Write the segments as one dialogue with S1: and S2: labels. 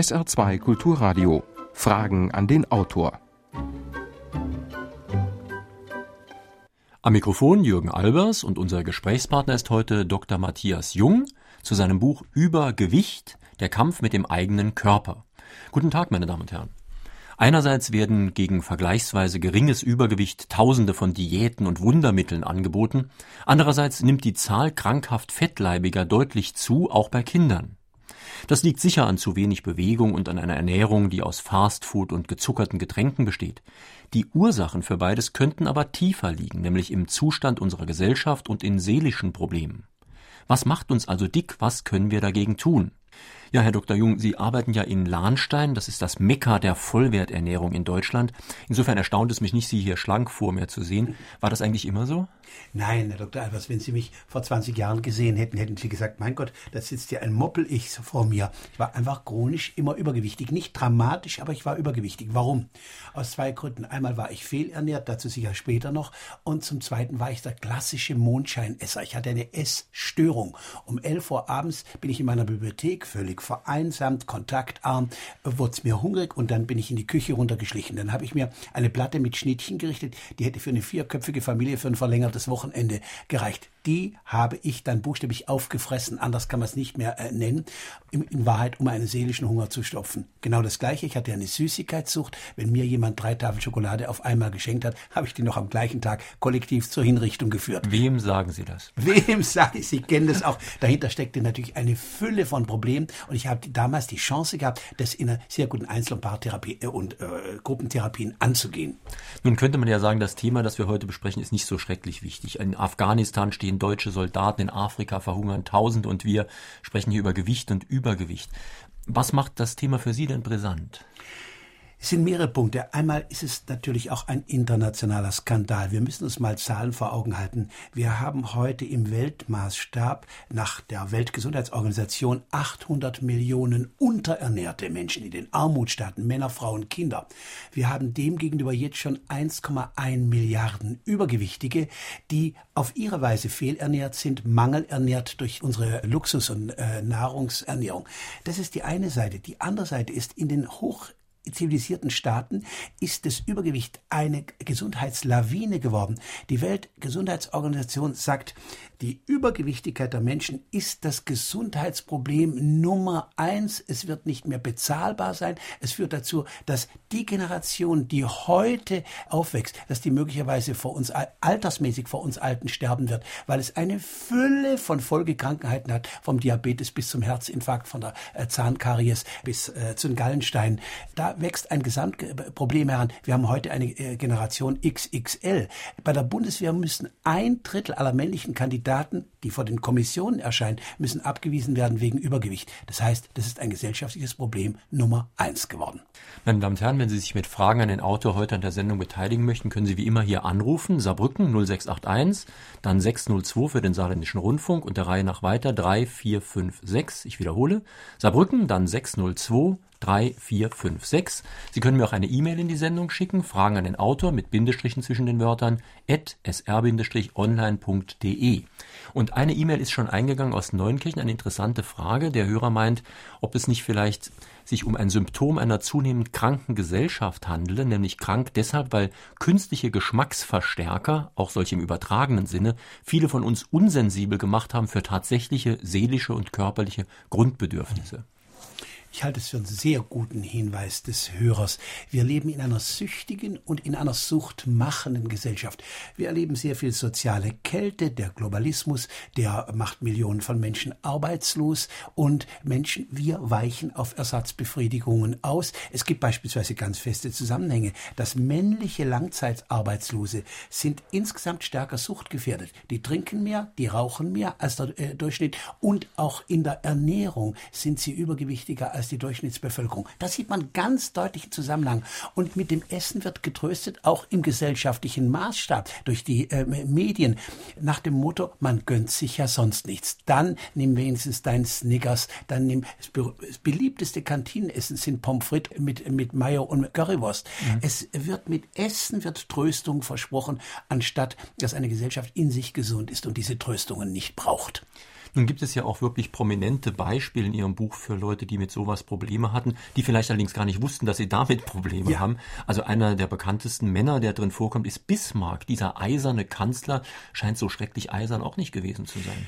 S1: SR2 Kulturradio. Fragen an den Autor.
S2: Am Mikrofon Jürgen Albers und unser Gesprächspartner ist heute Dr. Matthias Jung zu seinem Buch Über Gewicht, der Kampf mit dem eigenen Körper. Guten Tag, meine Damen und Herren. Einerseits werden gegen vergleichsweise geringes Übergewicht Tausende von Diäten und Wundermitteln angeboten, andererseits nimmt die Zahl krankhaft Fettleibiger deutlich zu, auch bei Kindern. Das liegt sicher an zu wenig Bewegung und an einer Ernährung, die aus Fastfood und gezuckerten Getränken besteht. Die Ursachen für beides könnten aber tiefer liegen, nämlich im Zustand unserer Gesellschaft und in seelischen Problemen. Was macht uns also dick? Was können wir dagegen tun? Ja, Herr Dr. Jung, Sie arbeiten ja in Lahnstein. Das ist das Mekka der Vollwerternährung in Deutschland. Insofern erstaunt es mich nicht, Sie hier schlank vor mir zu sehen. War das eigentlich immer so?
S3: Nein, Herr Dr. Albers, wenn Sie mich vor 20 Jahren gesehen hätten, hätten Sie gesagt, mein Gott, da sitzt ja ein Moppel-Ich vor mir. Ich war einfach chronisch immer übergewichtig. Nicht dramatisch, aber ich war übergewichtig. Warum? Aus zwei Gründen. Einmal war ich fehlernährt, dazu sicher später noch. Und zum Zweiten war ich der klassische Mondscheinesser. Ich hatte eine Essstörung. Um 11 Uhr abends bin ich in meiner Bibliothek völlig vereinsamt, kontaktarm, wurde es mir hungrig und dann bin ich in die Küche runtergeschlichen. Dann habe ich mir eine Platte mit Schnittchen gerichtet, die hätte für eine vierköpfige Familie für ein verlängertes Wochenende gereicht die habe ich dann buchstäblich aufgefressen, anders kann man es nicht mehr äh, nennen, in, in, Wahrheit, um einen seelischen Hunger zu stopfen. Genau das Gleiche, ich hatte eine Süßigkeitssucht. Wenn mir jemand drei Tafeln Schokolade auf einmal geschenkt hat, habe ich die noch am gleichen Tag kollektiv zur Hinrichtung geführt.
S2: Wem sagen Sie das?
S3: Wem sage ich? Sie kennen das auch. Dahinter steckte natürlich eine Fülle von Problemen und ich habe damals die Chance gehabt, das in einer sehr guten Einzel- und Paartherapie äh, und äh, Gruppentherapien anzugehen.
S2: Nun könnte man ja sagen, das Thema, das wir heute besprechen, ist nicht so schrecklich wichtig. In Afghanistan stehen stehen deutsche Soldaten in Afrika, verhungern tausend und wir sprechen hier über Gewicht und Übergewicht. Was macht das Thema für Sie denn brisant?
S3: Es sind mehrere Punkte. Einmal ist es natürlich auch ein internationaler Skandal. Wir müssen uns mal Zahlen vor Augen halten. Wir haben heute im Weltmaßstab nach der Weltgesundheitsorganisation 800 Millionen unterernährte Menschen in den Armutsstaaten, Männer, Frauen, Kinder. Wir haben demgegenüber jetzt schon 1,1 Milliarden Übergewichtige, die auf ihre Weise fehlernährt sind, mangelernährt durch unsere Luxus- und äh, Nahrungsernährung. Das ist die eine Seite. Die andere Seite ist in den hoch zivilisierten Staaten ist das Übergewicht eine Gesundheitslawine geworden. Die Weltgesundheitsorganisation sagt, die Übergewichtigkeit der Menschen ist das Gesundheitsproblem Nummer eins. Es wird nicht mehr bezahlbar sein. Es führt dazu, dass die Generation, die heute aufwächst, dass die möglicherweise vor uns altersmäßig vor uns Alten sterben wird, weil es eine Fülle von Folgekrankheiten hat, vom Diabetes bis zum Herzinfarkt, von der äh, Zahnkaries bis äh, zu den Gallensteinen. Da wächst ein Gesamtproblem heran. Wir haben heute eine äh, Generation XXL. Bei der Bundeswehr müssen ein Drittel aller männlichen Kandidaten Kandidaten, die vor den Kommissionen erscheinen, müssen abgewiesen werden wegen Übergewicht. Das heißt, das ist ein gesellschaftliches Problem Nummer eins geworden.
S2: Meine Damen und Herren, wenn Sie sich mit Fragen an den Autor heute an der Sendung beteiligen möchten, können Sie wie immer hier anrufen. Saarbrücken 0681, dann 602 für den Saarländischen Rundfunk und der Reihe nach weiter 3456. Ich wiederhole. Saarbrücken, dann 602 3456. Sie können mir auch eine E-Mail in die Sendung schicken, Fragen an den Autor mit Bindestrichen zwischen den Wörtern at sr-online.de. Und eine E-Mail ist schon eingegangen aus Neunkirchen, eine interessante Frage. Der Hörer meint, ob es nicht vielleicht sich um ein Symptom einer zunehmend kranken Gesellschaft handele, nämlich krank deshalb, weil künstliche Geschmacksverstärker, auch solche im übertragenen Sinne, viele von uns unsensibel gemacht haben für tatsächliche seelische und körperliche Grundbedürfnisse.
S3: Ich halte es für einen sehr guten Hinweis des Hörers. Wir leben in einer süchtigen und in einer suchtmachenden Gesellschaft. Wir erleben sehr viel soziale Kälte, der Globalismus, der macht Millionen von Menschen arbeitslos und Menschen, wir weichen auf Ersatzbefriedigungen aus. Es gibt beispielsweise ganz feste Zusammenhänge. Das männliche Langzeitarbeitslose sind insgesamt stärker suchtgefährdet. Die trinken mehr, die rauchen mehr als der äh, Durchschnitt und auch in der Ernährung sind sie übergewichtiger als die Durchschnittsbevölkerung. Da sieht man ganz deutlichen Zusammenhang. Und mit dem Essen wird getröstet, auch im gesellschaftlichen Maßstab, durch die äh, Medien, nach dem Motto, man gönnt sich ja sonst nichts. Dann nimm wenigstens deinen Snickers, dann nimm das beliebteste Kantinenessen sind Pommes frites mit, mit Mayo und Currywurst. Mhm. Es wird mit Essen wird Tröstung versprochen, anstatt dass eine Gesellschaft in sich gesund ist und diese Tröstungen nicht braucht.
S2: Nun gibt es ja auch wirklich prominente Beispiele in Ihrem Buch für Leute, die mit sowas Probleme hatten, die vielleicht allerdings gar nicht wussten, dass sie damit Probleme ja. haben. Also einer der bekanntesten Männer, der drin vorkommt, ist Bismarck. Dieser eiserne Kanzler scheint so schrecklich eisern auch nicht gewesen zu sein.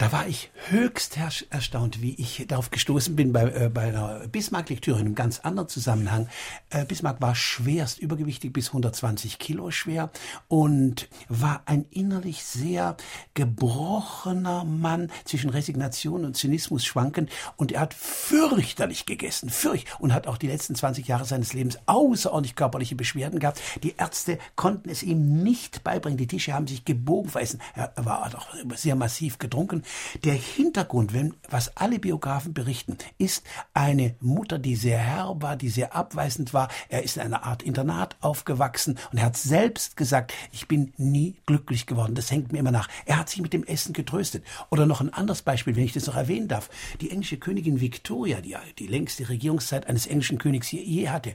S3: Da war ich höchst erstaunt, wie ich darauf gestoßen bin bei, äh, bei einer Bismarck-Lektüre in einem ganz anderen Zusammenhang. Äh, Bismarck war schwerst übergewichtig, bis 120 Kilo schwer und war ein innerlich sehr gebrochener Mann zwischen Resignation und Zynismus schwankend und er hat fürchterlich gegessen, fürcht und hat auch die letzten 20 Jahre seines Lebens außerordentlich körperliche Beschwerden gehabt. Die Ärzte konnten es ihm nicht beibringen. Die Tische haben sich gebogen vergessen. Er war auch sehr massiv getrunken der Hintergrund, wenn, was alle Biografen berichten, ist eine Mutter, die sehr herb war, die sehr abweisend war. Er ist in einer Art Internat aufgewachsen und er hat selbst gesagt, ich bin nie glücklich geworden. Das hängt mir immer nach. Er hat sich mit dem Essen getröstet. Oder noch ein anderes Beispiel, wenn ich das noch erwähnen darf. Die englische Königin Victoria, die die längste Regierungszeit eines englischen Königs je hatte,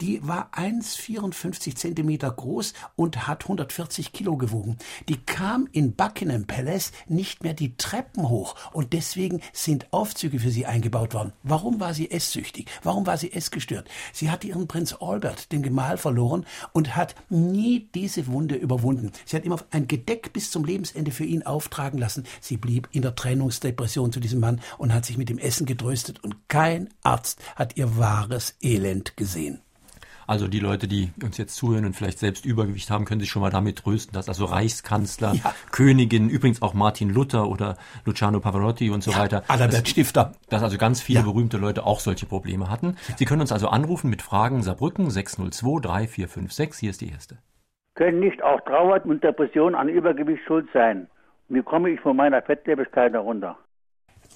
S3: die war 1,54 Zentimeter groß und hat 140 Kilo gewogen. Die kam in Buckingham Palace nicht mehr die Treppen hoch und deswegen sind Aufzüge für sie eingebaut worden. Warum war sie esssüchtig? Warum war sie essgestört? Sie hatte ihren Prinz Albert, den Gemahl, verloren und hat nie diese Wunde überwunden. Sie hat immer ein Gedeck bis zum Lebensende für ihn auftragen lassen. Sie blieb in der Trennungsdepression zu diesem Mann und hat sich mit dem Essen getröstet und kein Arzt hat ihr wahres Elend gesehen.
S2: Also die Leute, die uns jetzt zuhören und vielleicht selbst Übergewicht haben, können sich schon mal damit trösten, dass also Reichskanzler, ja. Königin, übrigens auch Martin Luther oder Luciano Pavarotti und so ja, weiter.
S3: Adalbert Stifter.
S2: Dass also ganz viele ja. berühmte Leute auch solche Probleme hatten. Sie können uns also anrufen mit Fragen Saarbrücken 602 3456. Hier ist die erste.
S4: Können nicht auch Trauer und Depression an Übergewicht schuld sein? Wie komme ich von meiner Fettleibigkeit herunter?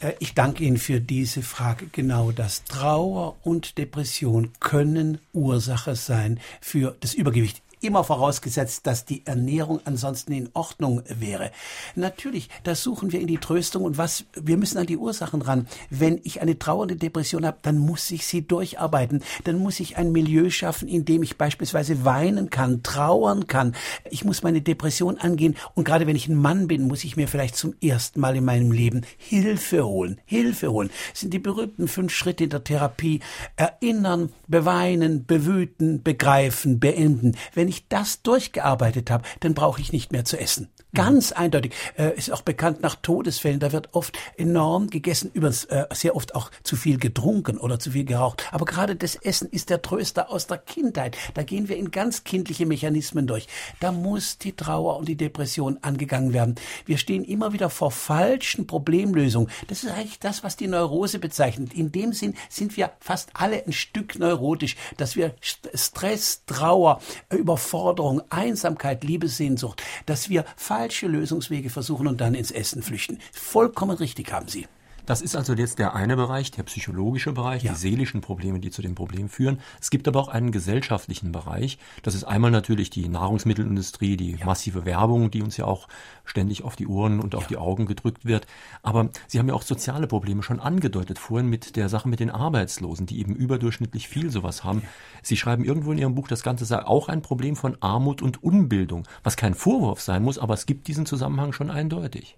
S3: Äh, ich danke Ihnen für diese Frage. Genau das. Trauer und Depression können Ursache sein für das Übergewicht immer vorausgesetzt, dass die Ernährung ansonsten in Ordnung wäre. Natürlich, da suchen wir in die Tröstung und was, wir müssen an die Ursachen ran. Wenn ich eine trauernde Depression habe, dann muss ich sie durcharbeiten. Dann muss ich ein Milieu schaffen, in dem ich beispielsweise weinen kann, trauern kann. Ich muss meine Depression angehen und gerade wenn ich ein Mann bin, muss ich mir vielleicht zum ersten Mal in meinem Leben Hilfe holen. Hilfe holen. Das sind die berühmten fünf Schritte in der Therapie. Erinnern, beweinen, bewüten, begreifen, beenden. Wenn ich ich das durchgearbeitet habe, dann brauche ich nicht mehr zu essen. Ganz mhm. eindeutig. Äh, ist auch bekannt nach Todesfällen. Da wird oft enorm gegessen, übrigens äh, sehr oft auch zu viel getrunken oder zu viel geraucht. Aber gerade das Essen ist der Tröster aus der Kindheit. Da gehen wir in ganz kindliche Mechanismen durch. Da muss die Trauer und die Depression angegangen werden. Wir stehen immer wieder vor falschen Problemlösungen. Das ist eigentlich das, was die Neurose bezeichnet. In dem Sinn sind wir fast alle ein Stück neurotisch, dass wir Stress, Trauer, über Überforderung, Einsamkeit, Liebessehnsucht, dass wir falsche Lösungswege versuchen und dann ins Essen flüchten. Vollkommen richtig haben Sie.
S2: Das ist also jetzt der eine Bereich, der psychologische Bereich, ja. die seelischen Probleme, die zu dem Problem führen. Es gibt aber auch einen gesellschaftlichen Bereich. Das ist einmal natürlich die Nahrungsmittelindustrie, die ja. massive Werbung, die uns ja auch ständig auf die Ohren und auf ja. die Augen gedrückt wird. Aber Sie haben ja auch soziale Probleme schon angedeutet vorhin mit der Sache mit den Arbeitslosen, die eben überdurchschnittlich viel sowas haben. Sie schreiben irgendwo in Ihrem Buch, das Ganze sei auch ein Problem von Armut und Unbildung, was kein Vorwurf sein muss, aber es gibt diesen Zusammenhang schon eindeutig.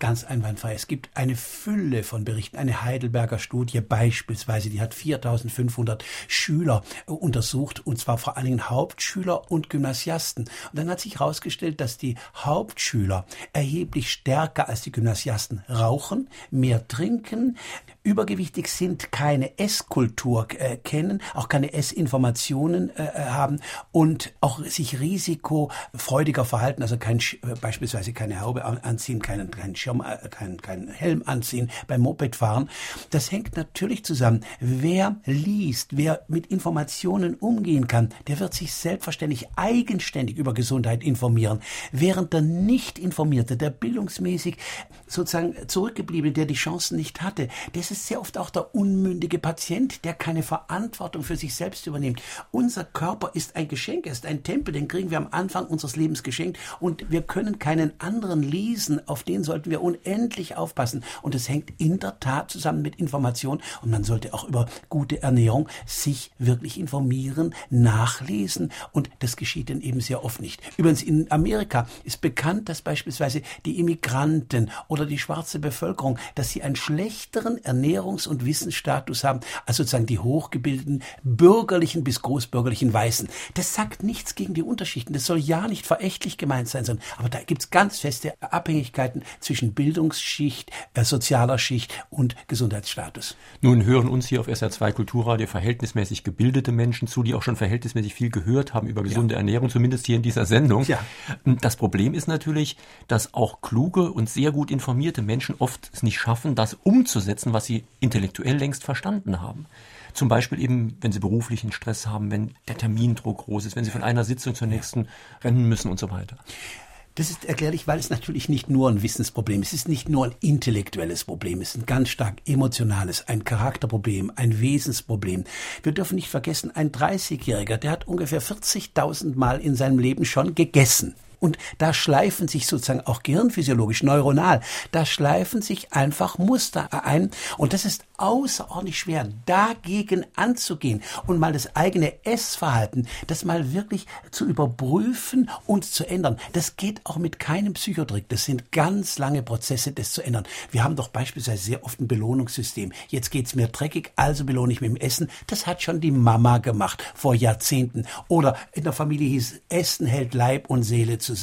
S3: Ganz einwandfrei. Es gibt eine Fülle von Berichten. Eine Heidelberger Studie beispielsweise, die hat 4500 Schüler äh, untersucht, und zwar vor allen Dingen Hauptschüler und Gymnasiasten. Und dann hat sich herausgestellt, dass die Hauptschüler erheblich stärker als die Gymnasiasten rauchen, mehr trinken, übergewichtig sind, keine Esskultur äh, kennen, auch keine Essinformationen äh, äh, haben und auch sich risikofreudiger verhalten, also kein, äh, beispielsweise keine Haube anziehen, keinen, keinen Schirm, äh, keinen, keinen Helm anziehen beim Mopedfahren. Das hängt natürlich zusammen. Wer liest, wer mit Informationen umgehen kann, der wird sich selbstverständlich eigenständig über Gesundheit informieren, während der nicht informierte, der bildungsmäßig sozusagen zurückgebliebene, der die Chancen nicht hatte, der ist sehr oft auch der unmündige Patient, der keine Verantwortung für sich selbst übernimmt. Unser Körper ist ein Geschenk, er ist ein Tempel, den kriegen wir am Anfang unseres Lebens geschenkt und wir können keinen anderen lesen, auf den sollten wir unendlich aufpassen. Und es hängt in der Tat zusammen mit Information. Und man sollte auch über gute Ernährung sich wirklich informieren, nachlesen. Und das geschieht dann eben sehr oft nicht. Übrigens in Amerika ist bekannt, dass beispielsweise die Immigranten oder die schwarze Bevölkerung, dass sie einen schlechteren Ernährungs- und Wissensstatus haben als sozusagen die hochgebildeten bürgerlichen bis großbürgerlichen Weißen. Das sagt nichts gegen die Unterschichten. Das soll ja nicht verächtlich gemeint sein, sondern aber da gibt's ganz feste Abhängigkeiten zwischen Bildungsschicht, äh, sozialer Schicht und Gesundheitsstatus.
S2: Nun hören uns hier auf SR2 Kulturradio verhältnismäßig gebildete Menschen zu, die auch schon verhältnismäßig viel gehört haben über gesunde ja. Ernährung, zumindest hier in dieser Sendung. Ja. Das Problem ist natürlich, dass auch kluge und sehr gut informierte Menschen oft es nicht schaffen, das umzusetzen, was sie intellektuell längst verstanden haben. Zum Beispiel eben, wenn sie beruflichen Stress haben, wenn der Termindruck groß ist, wenn sie von einer Sitzung zur nächsten rennen müssen und so weiter.
S3: Das ist erklärlich, weil es natürlich nicht nur ein Wissensproblem ist. Es ist nicht nur ein intellektuelles Problem. Es ist ein ganz stark emotionales, ein Charakterproblem, ein Wesensproblem. Wir dürfen nicht vergessen, ein 30-Jähriger, der hat ungefähr 40.000 Mal in seinem Leben schon gegessen. Und da schleifen sich sozusagen auch gehirnphysiologisch, neuronal, da schleifen sich einfach Muster ein. Und das ist außerordentlich schwer, dagegen anzugehen und mal das eigene Essverhalten, das mal wirklich zu überprüfen und zu ändern. Das geht auch mit keinem Psychotrick. Das sind ganz lange Prozesse, das zu ändern. Wir haben doch beispielsweise sehr oft ein Belohnungssystem. Jetzt geht's mir dreckig, also belohne ich mit dem Essen. Das hat schon die Mama gemacht vor Jahrzehnten. Oder in der Familie hieß, Essen hält Leib und Seele zusammen.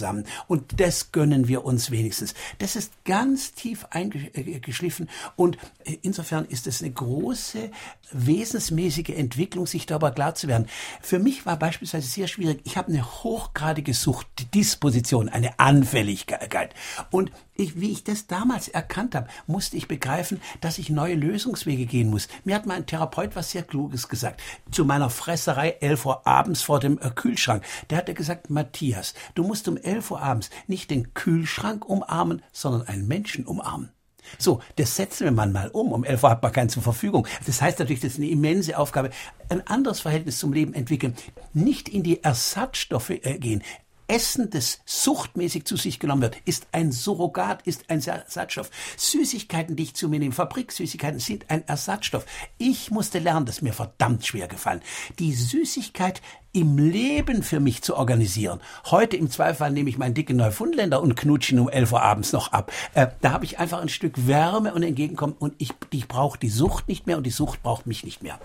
S3: Und das gönnen wir uns wenigstens. Das ist ganz tief eingeschliffen und insofern ist ist es eine große, wesensmäßige Entwicklung, sich darüber klar zu werden. Für mich war beispielsweise sehr schwierig, ich habe eine hochgradige Suchtdisposition, eine Anfälligkeit. Und ich, wie ich das damals erkannt habe, musste ich begreifen, dass ich neue Lösungswege gehen muss. Mir hat mein Therapeut was sehr Kluges gesagt. Zu meiner Fresserei 11 Uhr abends vor dem äh, Kühlschrank. Der hat gesagt, Matthias, du musst um 11 Uhr abends nicht den Kühlschrank umarmen, sondern einen Menschen umarmen. So, das setzen wir mal um. Um 11 Uhr hat man keinen zur Verfügung. Das heißt natürlich, das ist eine immense Aufgabe. Ein anderes Verhältnis zum Leben entwickeln. Nicht in die Ersatzstoffe äh, gehen. Essen, das suchtmäßig zu sich genommen wird, ist ein Surrogat, ist ein Ersatzstoff. Süßigkeiten, die ich zu mir nehme, Fabriksüßigkeiten sind ein Ersatzstoff. Ich musste lernen, das ist mir verdammt schwer gefallen. Die Süßigkeit im Leben für mich zu organisieren. Heute im Zweifel nehme ich meinen dicken Neufundländer und knutsche ihn um 11 Uhr abends noch ab. Äh, da habe ich einfach ein Stück Wärme und Entgegenkommen und ich, ich brauche die Sucht nicht mehr und die Sucht braucht mich nicht mehr.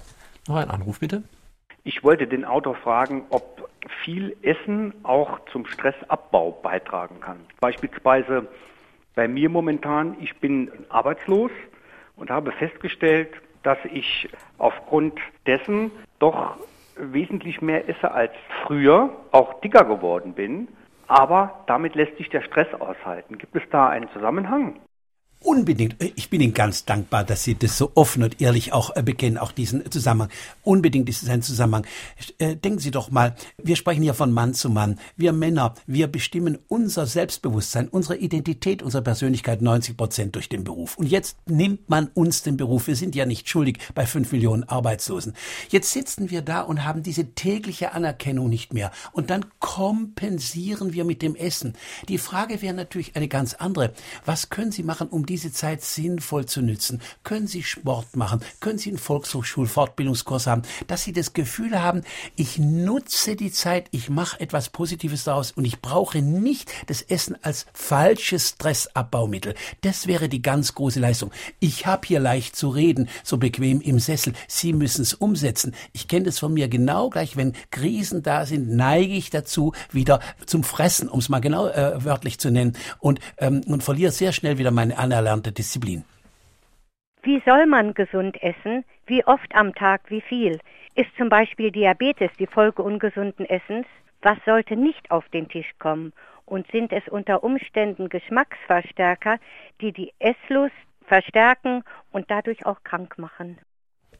S2: Noch ein Anruf bitte.
S5: Ich wollte den Autor fragen, ob viel Essen auch zum Stressabbau beitragen kann. Beispielsweise bei mir momentan, ich bin arbeitslos und habe festgestellt, dass ich aufgrund dessen doch wesentlich mehr esse als früher, auch dicker geworden bin, aber damit lässt sich der Stress aushalten. Gibt es da einen Zusammenhang?
S3: Unbedingt. Ich bin Ihnen ganz dankbar, dass Sie das so offen und ehrlich auch äh, bekennen, auch diesen Zusammenhang. Unbedingt ist es ein Zusammenhang. Äh, denken Sie doch mal, wir sprechen hier von Mann zu Mann. Wir Männer, wir bestimmen unser Selbstbewusstsein, unsere Identität, unsere Persönlichkeit 90 Prozent durch den Beruf. Und jetzt nimmt man uns den Beruf. Wir sind ja nicht schuldig bei fünf Millionen Arbeitslosen. Jetzt sitzen wir da und haben diese tägliche Anerkennung nicht mehr. Und dann kompensieren wir mit dem Essen. Die Frage wäre natürlich eine ganz andere. Was können Sie machen, um die diese Zeit sinnvoll zu nützen? Können Sie Sport machen? Können Sie einen Volkshochschul-Fortbildungskurs haben? Dass Sie das Gefühl haben, ich nutze die Zeit, ich mache etwas Positives daraus und ich brauche nicht das Essen als falsches Stressabbaumittel. Das wäre die ganz große Leistung. Ich habe hier leicht zu reden, so bequem im Sessel. Sie müssen es umsetzen. Ich kenne das von mir genau gleich, wenn Krisen da sind, neige ich dazu, wieder zum Fressen, um es mal genau äh, wörtlich zu nennen, und, ähm, und verliere sehr schnell wieder meine Anerkennung erlernte Disziplin.
S6: Wie soll man gesund essen? Wie oft am Tag? Wie viel? Ist zum Beispiel Diabetes die Folge ungesunden Essens? Was sollte nicht auf den Tisch kommen? Und sind es unter Umständen Geschmacksverstärker, die die Esslust verstärken und dadurch auch krank machen?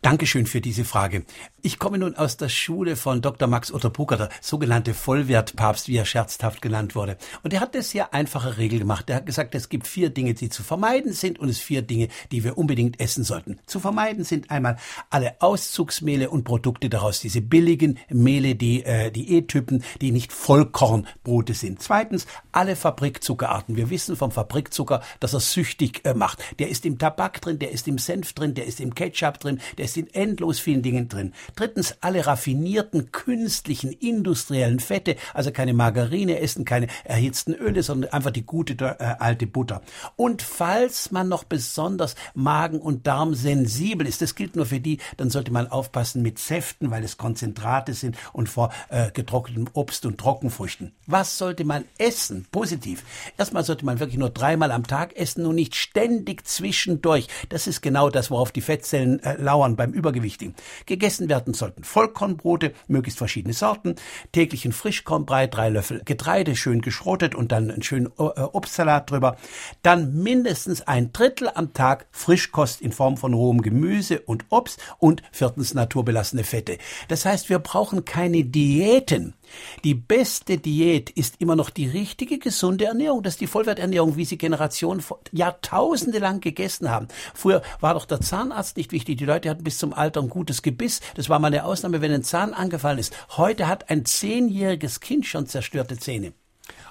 S3: Dankeschön für diese Frage. Ich komme nun aus der Schule von Dr. Max Otterbucker, der sogenannte Vollwertpapst, wie er scherzhaft genannt wurde. Und er hat eine sehr einfache Regel gemacht. Er hat gesagt, es gibt vier Dinge, die zu vermeiden sind und es vier Dinge, die wir unbedingt essen sollten. Zu vermeiden sind einmal alle Auszugsmehle und Produkte daraus, diese billigen Mehle, die äh, Diättypen, die nicht Vollkornbrote sind. Zweitens, alle Fabrikzuckerarten. Wir wissen vom Fabrikzucker, dass er süchtig äh, macht. Der ist im Tabak drin, der ist im Senf drin, der ist im Ketchup drin, der ist in endlos vielen Dingen drin. Drittens, alle raffinierten, künstlichen, industriellen Fette, also keine Margarine essen, keine erhitzten Öle, sondern einfach die gute äh, alte Butter. Und falls man noch besonders Magen- und Darm sensibel ist, das gilt nur für die, dann sollte man aufpassen mit Säften, weil es Konzentrate sind und vor äh, getrocknetem Obst und Trockenfrüchten. Was sollte man essen? Positiv. Erstmal sollte man wirklich nur dreimal am Tag essen und nicht ständig zwischendurch. Das ist genau das, worauf die Fettzellen äh, lauern beim Übergewichtigen. Gegessen werden sollten Vollkornbrote, möglichst verschiedene Sorten, täglichen Frischkornbrei, drei Löffel Getreide, schön geschrotet und dann einen schönen äh, Obstsalat drüber. Dann mindestens ein Drittel am Tag Frischkost in Form von rohem Gemüse und Obst und viertens naturbelassene Fette. Das heißt, wir brauchen keine Diäten. Die beste Diät ist immer noch die richtige, gesunde Ernährung. Das ist die Vollwerternährung, wie sie Generationen Jahrtausende lang gegessen haben. Früher war doch der Zahnarzt nicht wichtig. Die Leute hatten bis zum Alter ein gutes Gebiss. Das war mal eine Ausnahme, wenn ein Zahn angefallen ist. Heute hat ein zehnjähriges Kind schon zerstörte Zähne.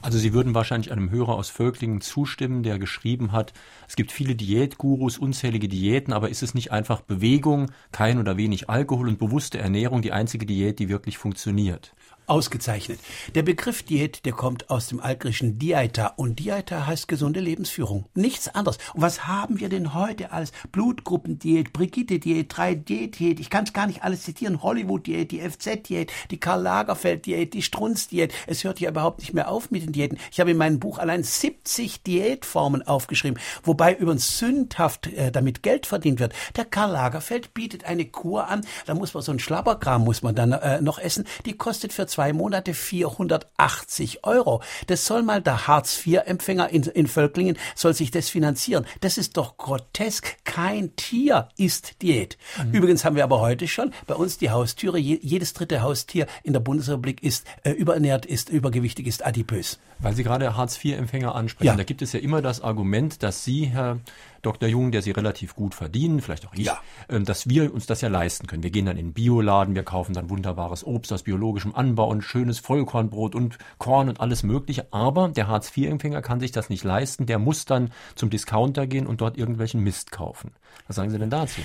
S2: Also Sie würden wahrscheinlich einem Hörer aus Völklingen zustimmen, der geschrieben hat, es gibt viele Diätgurus, unzählige Diäten, aber ist es nicht einfach Bewegung, kein oder wenig Alkohol und bewusste Ernährung die einzige Diät, die wirklich funktioniert?
S3: Ausgezeichnet. Der Begriff Diät, der kommt aus dem altgriechischen Diaita und Diaita heißt gesunde Lebensführung. Nichts anderes. Und was haben wir denn heute alles? Blutgruppendiät, Brigitte-Diät, 3D-Diät, ich kann es gar nicht alles zitieren, Hollywood-Diät, die FZ-Diät, die Karl Lagerfeld-Diät, die Strunz-Diät. Es hört ja überhaupt nicht mehr auf mit den Diäten. Ich habe in meinem Buch allein 70 Diätformen aufgeschrieben, wobei übrigens sündhaft äh, damit Geld verdient wird. Der Karl Lagerfeld bietet eine Kur an, da muss man so ein Schlabberkram muss man dann äh, noch essen, die kostet für zwei Monate 480 Euro. Das soll mal der Hartz-IV-Empfänger in, in Völklingen, soll sich das finanzieren. Das ist doch grotesk. Kein Tier ist Diät. Mhm. Übrigens haben wir aber heute schon bei uns die Haustüre, jedes dritte Haustier in der Bundesrepublik ist äh, überernährt, ist übergewichtig, ist adipös.
S2: Weil Sie gerade Hartz-IV-Empfänger ansprechen, ja. da gibt es ja immer das Argument, dass Sie, Herr Dr. Jung, der Sie relativ gut verdienen, vielleicht auch ich, ja. Ähm, dass wir uns das ja leisten können. Wir gehen dann in den Bioladen, wir kaufen dann wunderbares Obst aus biologischem Anbau und schönes Vollkornbrot und Korn und alles Mögliche. Aber der Hartz-IV-Empfänger kann sich das nicht leisten. Der muss dann zum Discounter gehen und dort irgendwelchen Mist kaufen. Was sagen Sie denn dazu?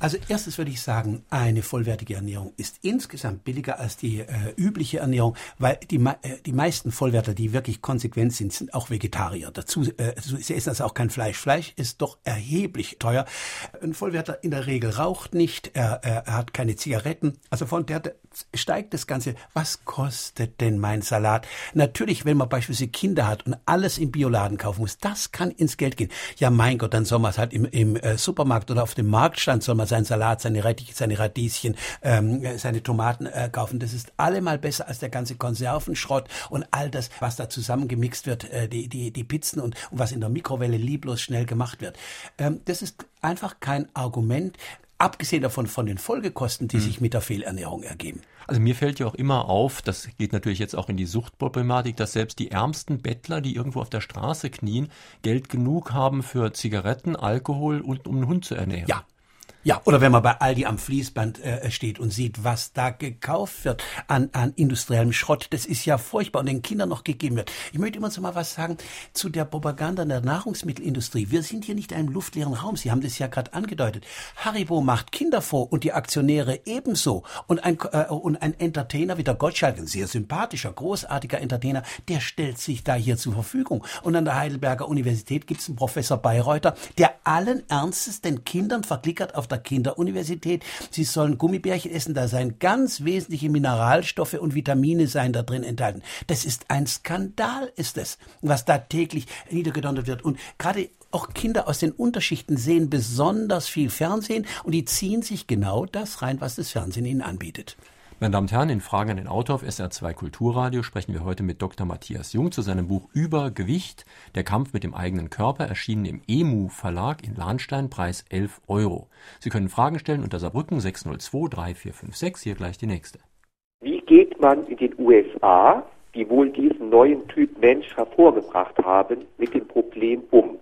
S3: Also erstens würde ich sagen, eine vollwertige Ernährung ist insgesamt billiger als die äh, übliche Ernährung, weil die, äh, die meisten Vollwerter, die wirklich konsequent sind, sind auch Vegetarier. Dazu äh, sie essen also auch kein Fleisch. Fleisch ist doch erheblich teuer. Ein Vollwerter in der Regel raucht nicht, er, er, er hat keine Zigaretten. Also von der steigt das Ganze. Was kostet denn mein Salat? Natürlich, wenn man beispielsweise Kinder hat und alles im Bioladen kaufen muss, das kann ins Geld gehen. Ja, mein Gott, dann soll man es halt im, im äh, Supermarkt oder auf dem Marktstand soll man mal seinen Salat, seine Rettiche, seine Radieschen, ähm, seine Tomaten äh, kaufen. Das ist allemal besser als der ganze Konservenschrott und all das, was da zusammengemixt wird, äh, die, die, die Pizzen und, und was in der Mikrowelle lieblos schnell gemacht wird. Ähm, das ist einfach kein Argument, abgesehen davon von den Folgekosten, die mhm. sich mit der Fehlernährung ergeben.
S2: Also mir fällt ja auch immer auf, das geht natürlich jetzt auch in die Suchtproblematik, dass selbst die ärmsten Bettler, die irgendwo auf der Straße knien, Geld genug haben für Zigaretten, Alkohol und um einen Hund zu ernähren.
S3: Ja, ja, oder wenn man bei Aldi am Fließband äh, steht und sieht, was da gekauft wird an, an industriellem Schrott, das ist ja furchtbar und den Kindern noch gegeben wird. Ich möchte immer so mal was sagen zu der Propaganda der Nahrungsmittelindustrie. Wir sind hier nicht in einem luftleeren Raum. Sie haben das ja gerade angedeutet. Haribo macht Kinder vor und die Aktionäre ebenso. Und ein, äh, und ein Entertainer wie der Gottschalk, ein sehr sympathischer, großartiger Entertainer, der stellt sich da hier zur Verfügung. Und an der Heidelberger Universität gibt es einen Professor Bayreuther, der allen Ernstes den Kindern verklickert auf der der Kinderuniversität. Sie sollen Gummibärchen essen, da seien ganz wesentliche Mineralstoffe und Vitamine seien da drin enthalten. Das ist ein Skandal, ist es, was da täglich niedergedonnert wird. Und gerade auch Kinder aus den Unterschichten sehen besonders viel Fernsehen und die ziehen sich genau das rein, was das Fernsehen ihnen anbietet.
S2: Meine Damen und Herren, in Fragen an den Autor auf SR2 Kulturradio sprechen wir heute mit Dr. Matthias Jung zu seinem Buch Über Gewicht, der Kampf mit dem eigenen Körper, erschienen im EMU Verlag in Lahnstein, Preis 11 Euro. Sie können Fragen stellen unter Saarbrücken 602 3456, hier gleich die nächste.
S7: Wie geht man in den USA, die wohl diesen neuen Typ Mensch hervorgebracht haben, mit dem Problem um?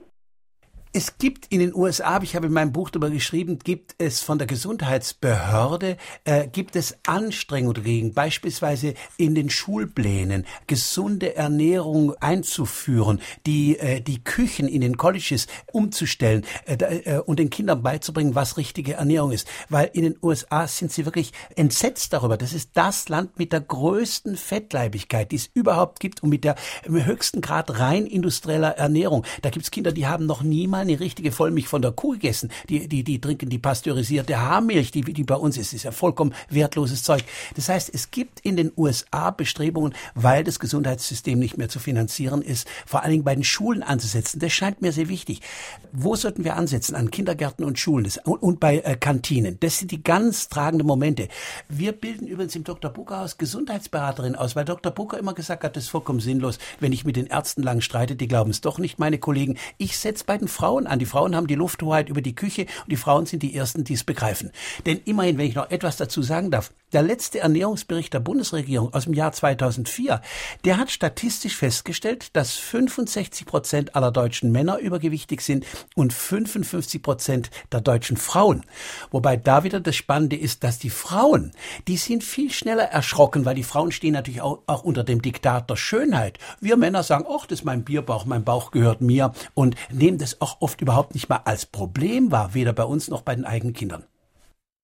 S3: Es gibt in den USA, ich habe in meinem Buch darüber geschrieben, gibt es von der Gesundheitsbehörde, äh, gibt es Anstrengungen dagegen, beispielsweise in den Schulplänen gesunde Ernährung einzuführen, die, äh, die Küchen in den Colleges umzustellen äh, äh, und den Kindern beizubringen, was richtige Ernährung ist. Weil in den USA sind sie wirklich entsetzt darüber. Das ist das Land mit der größten Fettleibigkeit, die es überhaupt gibt und mit der im höchsten Grad rein industrieller Ernährung. Da gibt es Kinder, die haben noch niemals eine richtige Vollmilch von der Kuh gegessen. Die, die, die trinken die pasteurisierte Haarmilch, die, die bei uns ist. ist ja vollkommen wertloses Zeug. Das heißt, es gibt in den USA Bestrebungen, weil das Gesundheitssystem nicht mehr zu finanzieren ist, vor allen Dingen bei den Schulen anzusetzen. Das scheint mir sehr wichtig. Wo sollten wir ansetzen? An Kindergärten und Schulen das, und, und bei äh, Kantinen. Das sind die ganz tragenden Momente. Wir bilden übrigens im Dr. Bucker Haus Gesundheitsberaterin aus, weil Dr. Bucker immer gesagt hat, das ist vollkommen sinnlos, wenn ich mit den Ärzten lang streite, die glauben es doch nicht, meine Kollegen. Ich setze bei den Frauen Frauen an. Die Frauen haben die Lufthoheit über die Küche und die Frauen sind die Ersten, die es begreifen. Denn immerhin, wenn ich noch etwas dazu sagen darf, der letzte Ernährungsbericht der Bundesregierung aus dem Jahr 2004, der hat statistisch festgestellt, dass 65 Prozent aller deutschen Männer übergewichtig sind und 55 Prozent der deutschen Frauen. Wobei da wieder das Spannende ist, dass die Frauen, die sind viel schneller erschrocken, weil die Frauen stehen natürlich auch, auch unter dem Diktat der Schönheit. Wir Männer sagen, ach, das ist mein Bierbauch, mein Bauch gehört mir und nehmen das auch oft überhaupt nicht mal als Problem war, weder bei uns noch bei den eigenen Kindern.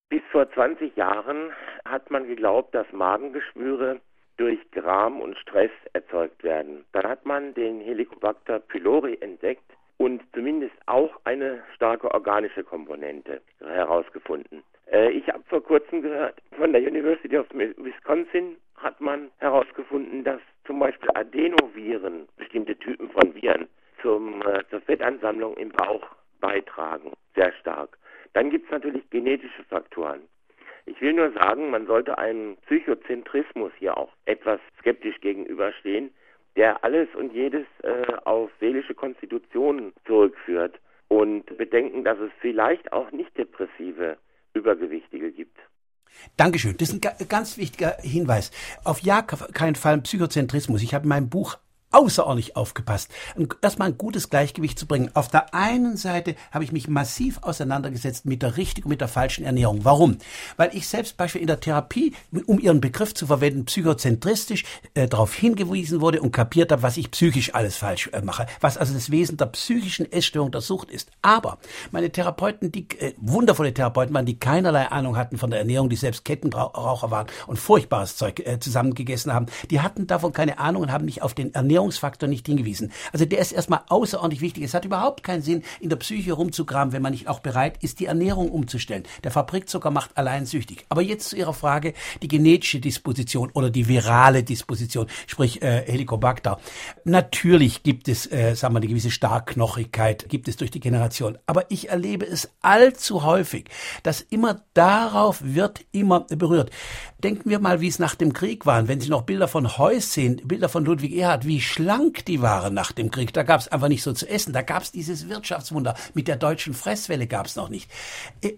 S7: Bis vor 20 Jahren hat man geglaubt, dass Magengeschwüre durch Gram und Stress erzeugt werden. Dann hat man den Helicobacter pylori entdeckt und zumindest auch eine starke organische Komponente herausgefunden. Äh, ich habe vor kurzem gehört, von der University of Wisconsin hat man herausgefunden, dass zum Beispiel Adenoviren, bestimmte Typen von Viren, zum, äh, zur Fettansammlung im Bauch beitragen, sehr stark. Dann gibt es natürlich genetische Faktoren. Ich will nur sagen, man sollte einem Psychozentrismus hier auch etwas skeptisch gegenüberstehen, der alles und jedes äh, auf seelische Konstitutionen zurückführt und bedenken, dass es vielleicht auch nicht depressive Übergewichtige gibt.
S3: Dankeschön. Das ist ein ganz wichtiger Hinweis. Auf ja keinen Fall Psychozentrismus. Ich habe in meinem Buch außerordentlich aufgepasst, erstmal ein gutes Gleichgewicht zu bringen. Auf der einen Seite habe ich mich massiv auseinandergesetzt mit der richtigen und mit der falschen Ernährung. Warum? Weil ich selbst beispielsweise in der Therapie, um ihren Begriff zu verwenden, psychozentristisch äh, darauf hingewiesen wurde und kapiert habe, was ich psychisch alles falsch äh, mache, was also das Wesen der psychischen Essstörung der Sucht ist. Aber meine Therapeuten, die äh, wundervolle Therapeuten waren, die keinerlei Ahnung hatten von der Ernährung, die selbst Kettenraucher waren und furchtbares Zeug äh, zusammengegessen haben, die hatten davon keine Ahnung und haben mich auf den Ernährung Ernährungsfaktor nicht hingewiesen. Also der ist erstmal außerordentlich wichtig. Es hat überhaupt keinen Sinn, in der Psyche rumzugraben, wenn man nicht auch bereit ist, die Ernährung umzustellen. Der Fabrikzucker macht allein süchtig. Aber jetzt zu Ihrer Frage, die genetische Disposition oder die virale Disposition, sprich äh, Helicobacter. Natürlich gibt es, äh, sagen wir, eine gewisse Starkknochigkeit, gibt es durch die Generation. Aber ich erlebe es allzu häufig, dass immer darauf wird immer berührt. Denken wir mal, wie es nach dem Krieg war. Wenn Sie noch Bilder von Heuss sehen, Bilder von Ludwig Erhard, wie schlank die waren nach dem Krieg. Da gab es einfach nicht so zu essen. Da gab es dieses Wirtschaftswunder. Mit der deutschen Fresswelle gab es noch nicht.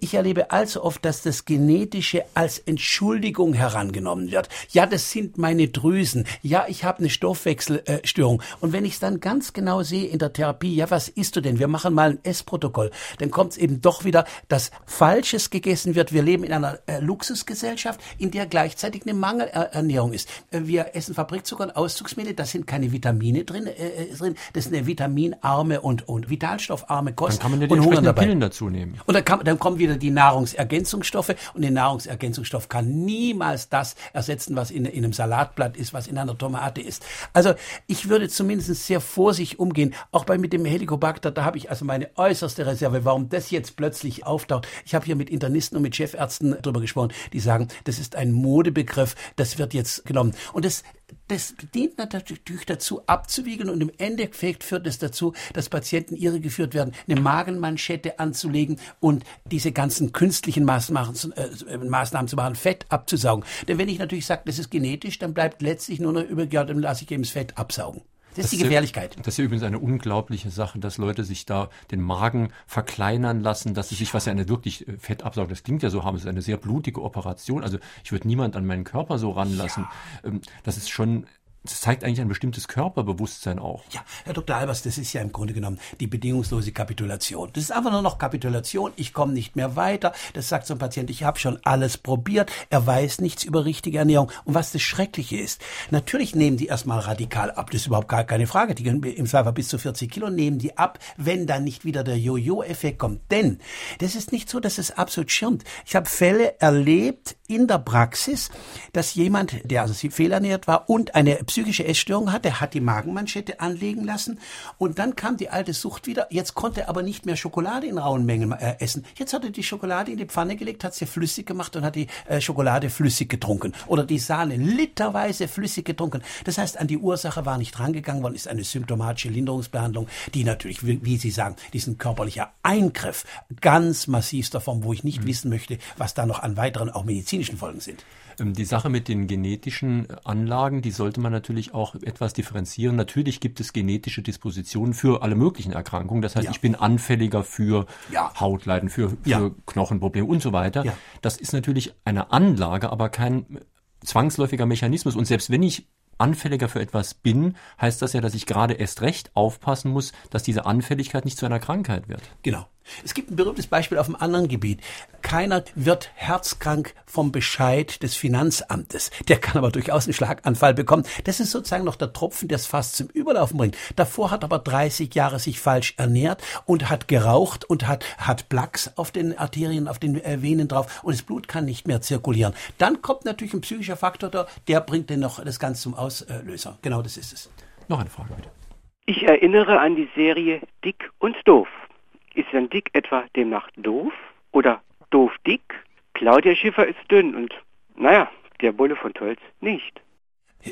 S3: Ich erlebe allzu oft, dass das Genetische als Entschuldigung herangenommen wird. Ja, das sind meine Drüsen. Ja, ich habe eine Stoffwechselstörung. Und wenn ich es dann ganz genau sehe in der Therapie, ja, was isst du denn? Wir machen mal ein Essprotokoll. Dann kommt es eben doch wieder, dass Falsches gegessen wird. Wir leben in einer äh, Luxusgesellschaft, in der gleichzeitig eine Mangelernährung ist. Wir essen Fabrikzucker und Auszugsmehle, das sind keine Vitamine drin, äh, äh, drin. das ist eine vitaminarme und, und vitalstoffarme Kost.
S2: Dann kann man ja die und Hunger dabei. Pillen dazu nehmen.
S3: Und dann, kann, dann kommen wieder die Nahrungsergänzungsstoffe und der Nahrungsergänzungsstoff kann niemals das ersetzen, was in, in einem Salatblatt ist, was in einer Tomate ist. Also ich würde zumindest sehr vorsichtig umgehen, auch bei mit dem Helicobacter, da habe ich also meine äußerste Reserve, warum das jetzt plötzlich auftaucht. Ich habe hier mit Internisten und mit Chefärzten darüber gesprochen, die sagen, das ist ein Modebegriff, das wird jetzt genommen. Und das das dient natürlich dazu, abzuwiegen und im Endeffekt führt es dazu, dass Patienten irregeführt werden, eine Magenmanschette anzulegen und diese ganzen künstlichen Maßnahmen, äh, Maßnahmen zu machen, Fett abzusaugen. Denn wenn ich natürlich sage, das ist genetisch, dann bleibt letztlich nur noch über, ja, dann lasse ich eben das Fett absaugen. Das, das ist die Gefährlichkeit.
S2: das ist ja übrigens eine unglaubliche Sache, dass Leute sich da den Magen verkleinern lassen, dass sie sich, was ja eine wirklich äh, Fett absaugen, das klingt ja so, haben es eine sehr blutige Operation. Also ich würde niemand an meinen Körper so ranlassen. Ja. Ähm, das ist schon das zeigt eigentlich ein bestimmtes Körperbewusstsein auch.
S3: Ja, Herr Dr. Albers, das ist ja im Grunde genommen die bedingungslose Kapitulation. Das ist einfach nur noch Kapitulation. Ich komme nicht mehr weiter. Das sagt so ein Patient, ich habe schon alles probiert. Er weiß nichts über richtige Ernährung. Und was das Schreckliche ist, natürlich nehmen die erstmal radikal ab. Das ist überhaupt gar keine Frage. Die im Zweifel bis zu 40 Kilo nehmen die ab, wenn dann nicht wieder der Jojo-Effekt kommt. Denn das ist nicht so, dass es absolut schirmt. Ich habe Fälle erlebt in der Praxis, dass jemand, der also fehlernährt war und eine psychische Essstörung hatte, hat die Magenmanschette anlegen lassen und dann kam die alte Sucht wieder. Jetzt konnte er aber nicht mehr Schokolade in rauen Mengen äh, essen. Jetzt hat er die Schokolade in die Pfanne gelegt, hat sie flüssig gemacht und hat die äh, Schokolade flüssig getrunken oder die Sahne literweise flüssig getrunken. Das heißt, an die Ursache war nicht rangegangen worden, ist eine symptomatische Linderungsbehandlung, die natürlich, wie, wie Sie sagen, diesen körperlicher Eingriff ganz massivster Form, wo ich nicht mhm. wissen möchte, was da noch an weiteren auch medizinischen Folgen sind.
S2: Ähm, die Sache mit den genetischen Anlagen, die sollte man natürlich auch etwas differenzieren. Natürlich gibt es genetische Dispositionen für alle möglichen Erkrankungen. Das heißt, ja. ich bin anfälliger für ja. Hautleiden, für, für ja. Knochenprobleme und so weiter. Das ist natürlich eine Anlage, aber kein zwangsläufiger Mechanismus. Und selbst wenn ich anfälliger für etwas bin, heißt das ja, dass ich gerade erst recht aufpassen muss, dass diese Anfälligkeit nicht zu einer Krankheit wird.
S3: Genau. Es gibt ein berühmtes Beispiel auf einem anderen Gebiet. Keiner wird herzkrank vom Bescheid des Finanzamtes. Der kann aber durchaus einen Schlaganfall bekommen. Das ist sozusagen noch der Tropfen, der es fast zum Überlaufen bringt. Davor hat aber 30 Jahre sich falsch ernährt und hat geraucht und hat, hat Plaques auf den Arterien, auf den äh, Venen drauf und das Blut kann nicht mehr zirkulieren. Dann kommt natürlich ein psychischer Faktor da, der bringt dann noch das Ganze zum Auslöser. Genau das ist es.
S2: Noch eine Frage bitte.
S8: Ich erinnere an die Serie Dick und Doof. Ist denn dick etwa demnach doof oder doof dick? Claudia Schiffer ist dünn und naja, der Bulle von Tolz nicht.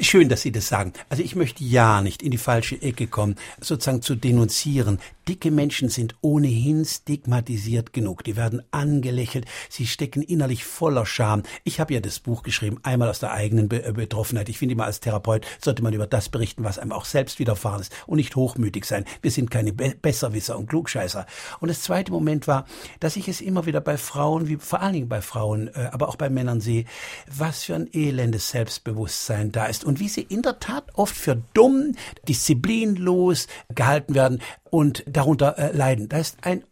S3: Schön, dass Sie das sagen. Also ich möchte ja nicht in die falsche Ecke kommen, sozusagen zu denunzieren. Dicke Menschen sind ohnehin stigmatisiert genug. Die werden angelächelt. Sie stecken innerlich voller Scham. Ich habe ja das Buch geschrieben, einmal aus der eigenen Be äh, Betroffenheit. Ich finde immer als Therapeut sollte man über das berichten, was einem auch selbst widerfahren ist und nicht hochmütig sein. Wir sind keine Be Besserwisser und Klugscheißer. Und das zweite Moment war, dass ich es immer wieder bei Frauen, wie vor allen Dingen bei Frauen, äh, aber auch bei Männern sehe, was für ein elendes Selbstbewusstsein da ist ist und wie sie in der Tat oft für dumm, disziplinlos gehalten werden und darunter äh, leiden. Da ist ein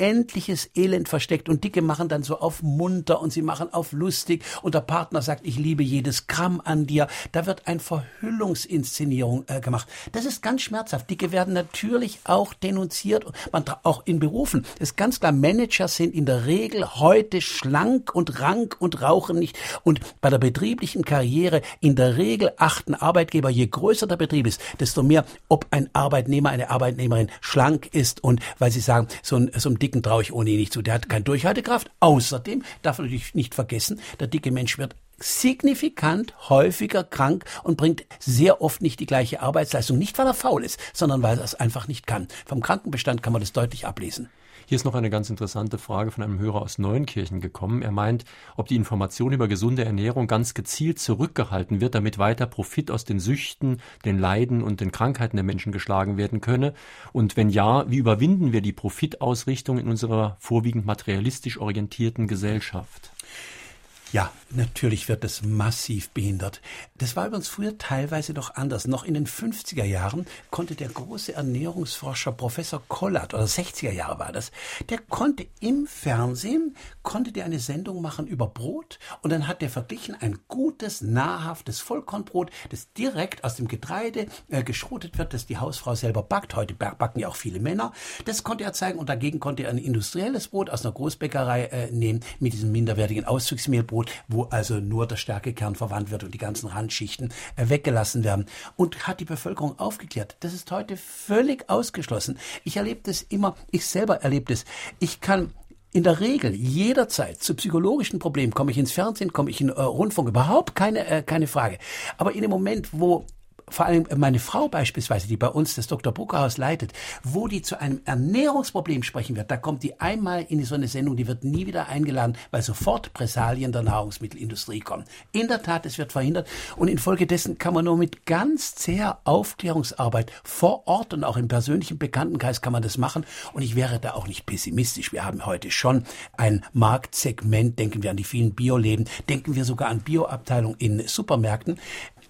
S3: unendliches Elend versteckt und Dicke machen dann so auf munter und sie machen auf lustig und der Partner sagt, ich liebe jedes Gramm an dir. Da wird ein Verhüllungsinszenierung äh, gemacht. Das ist ganz schmerzhaft. Dicke werden natürlich auch denunziert, man auch in Berufen. Das ist ganz klar, Manager sind in der Regel heute schlank und rank und rauchen nicht und bei der betrieblichen Karriere in der Regel achten Arbeitgeber, je größer der Betrieb ist, desto mehr, ob ein Arbeitnehmer, eine Arbeitnehmerin schlank ist und weil sie sagen, so ein, so einem Dicken traue ich ohnehin nicht zu. Der hat keine Durchhaltekraft. Außerdem darf man natürlich nicht vergessen, der dicke Mensch wird signifikant häufiger krank und bringt sehr oft nicht die gleiche Arbeitsleistung. Nicht, weil er faul ist, sondern weil er es einfach nicht kann. Vom Krankenbestand kann man das deutlich ablesen.
S2: Hier ist noch eine ganz interessante Frage von einem Hörer aus Neunkirchen gekommen. Er meint, ob die Information über gesunde Ernährung ganz gezielt zurückgehalten wird, damit weiter Profit aus den Süchten, den Leiden und den Krankheiten der Menschen geschlagen werden könne. Und wenn ja, wie überwinden wir die Profitausrichtung in unserer vorwiegend materialistisch orientierten Gesellschaft?
S3: Ja, natürlich wird es massiv behindert. Das war übrigens früher teilweise noch anders. Noch in den 50er Jahren konnte der große Ernährungsforscher Professor Kollert, oder 60er Jahre war das, der konnte im Fernsehen, konnte der eine Sendung machen über Brot und dann hat der verglichen ein gutes, nahrhaftes Vollkornbrot, das direkt aus dem Getreide äh, geschrotet wird, das die Hausfrau selber backt. Heute backen ja auch viele Männer. Das konnte er zeigen und dagegen konnte er ein industrielles Brot aus einer Großbäckerei äh, nehmen mit diesem minderwertigen Auszugsmehlbrot Brot, wo also nur der Stärkekern verwandt wird und die ganzen Randschichten äh, weggelassen werden. Und hat die Bevölkerung aufgeklärt. Das ist heute völlig ausgeschlossen. Ich erlebe das immer, ich selber erlebe das. Ich kann in der Regel jederzeit zu psychologischen Problemen komme ich ins Fernsehen, komme ich in äh, Rundfunk, überhaupt keine, äh, keine Frage. Aber in dem Moment, wo vor allem meine Frau beispielsweise, die bei uns das Dr. Buckerhaus leitet, wo die zu einem Ernährungsproblem sprechen wird, da kommt die einmal in so eine Sendung, die wird nie wieder eingeladen, weil sofort Pressalien der Nahrungsmittelindustrie kommen. In der Tat, es wird verhindert und infolgedessen kann man nur mit ganz zäher Aufklärungsarbeit vor Ort und auch im persönlichen Bekanntenkreis kann man das machen und ich wäre da auch nicht pessimistisch. Wir haben heute schon ein Marktsegment, denken wir an die vielen Bioläden, denken wir sogar an Bioabteilung in Supermärkten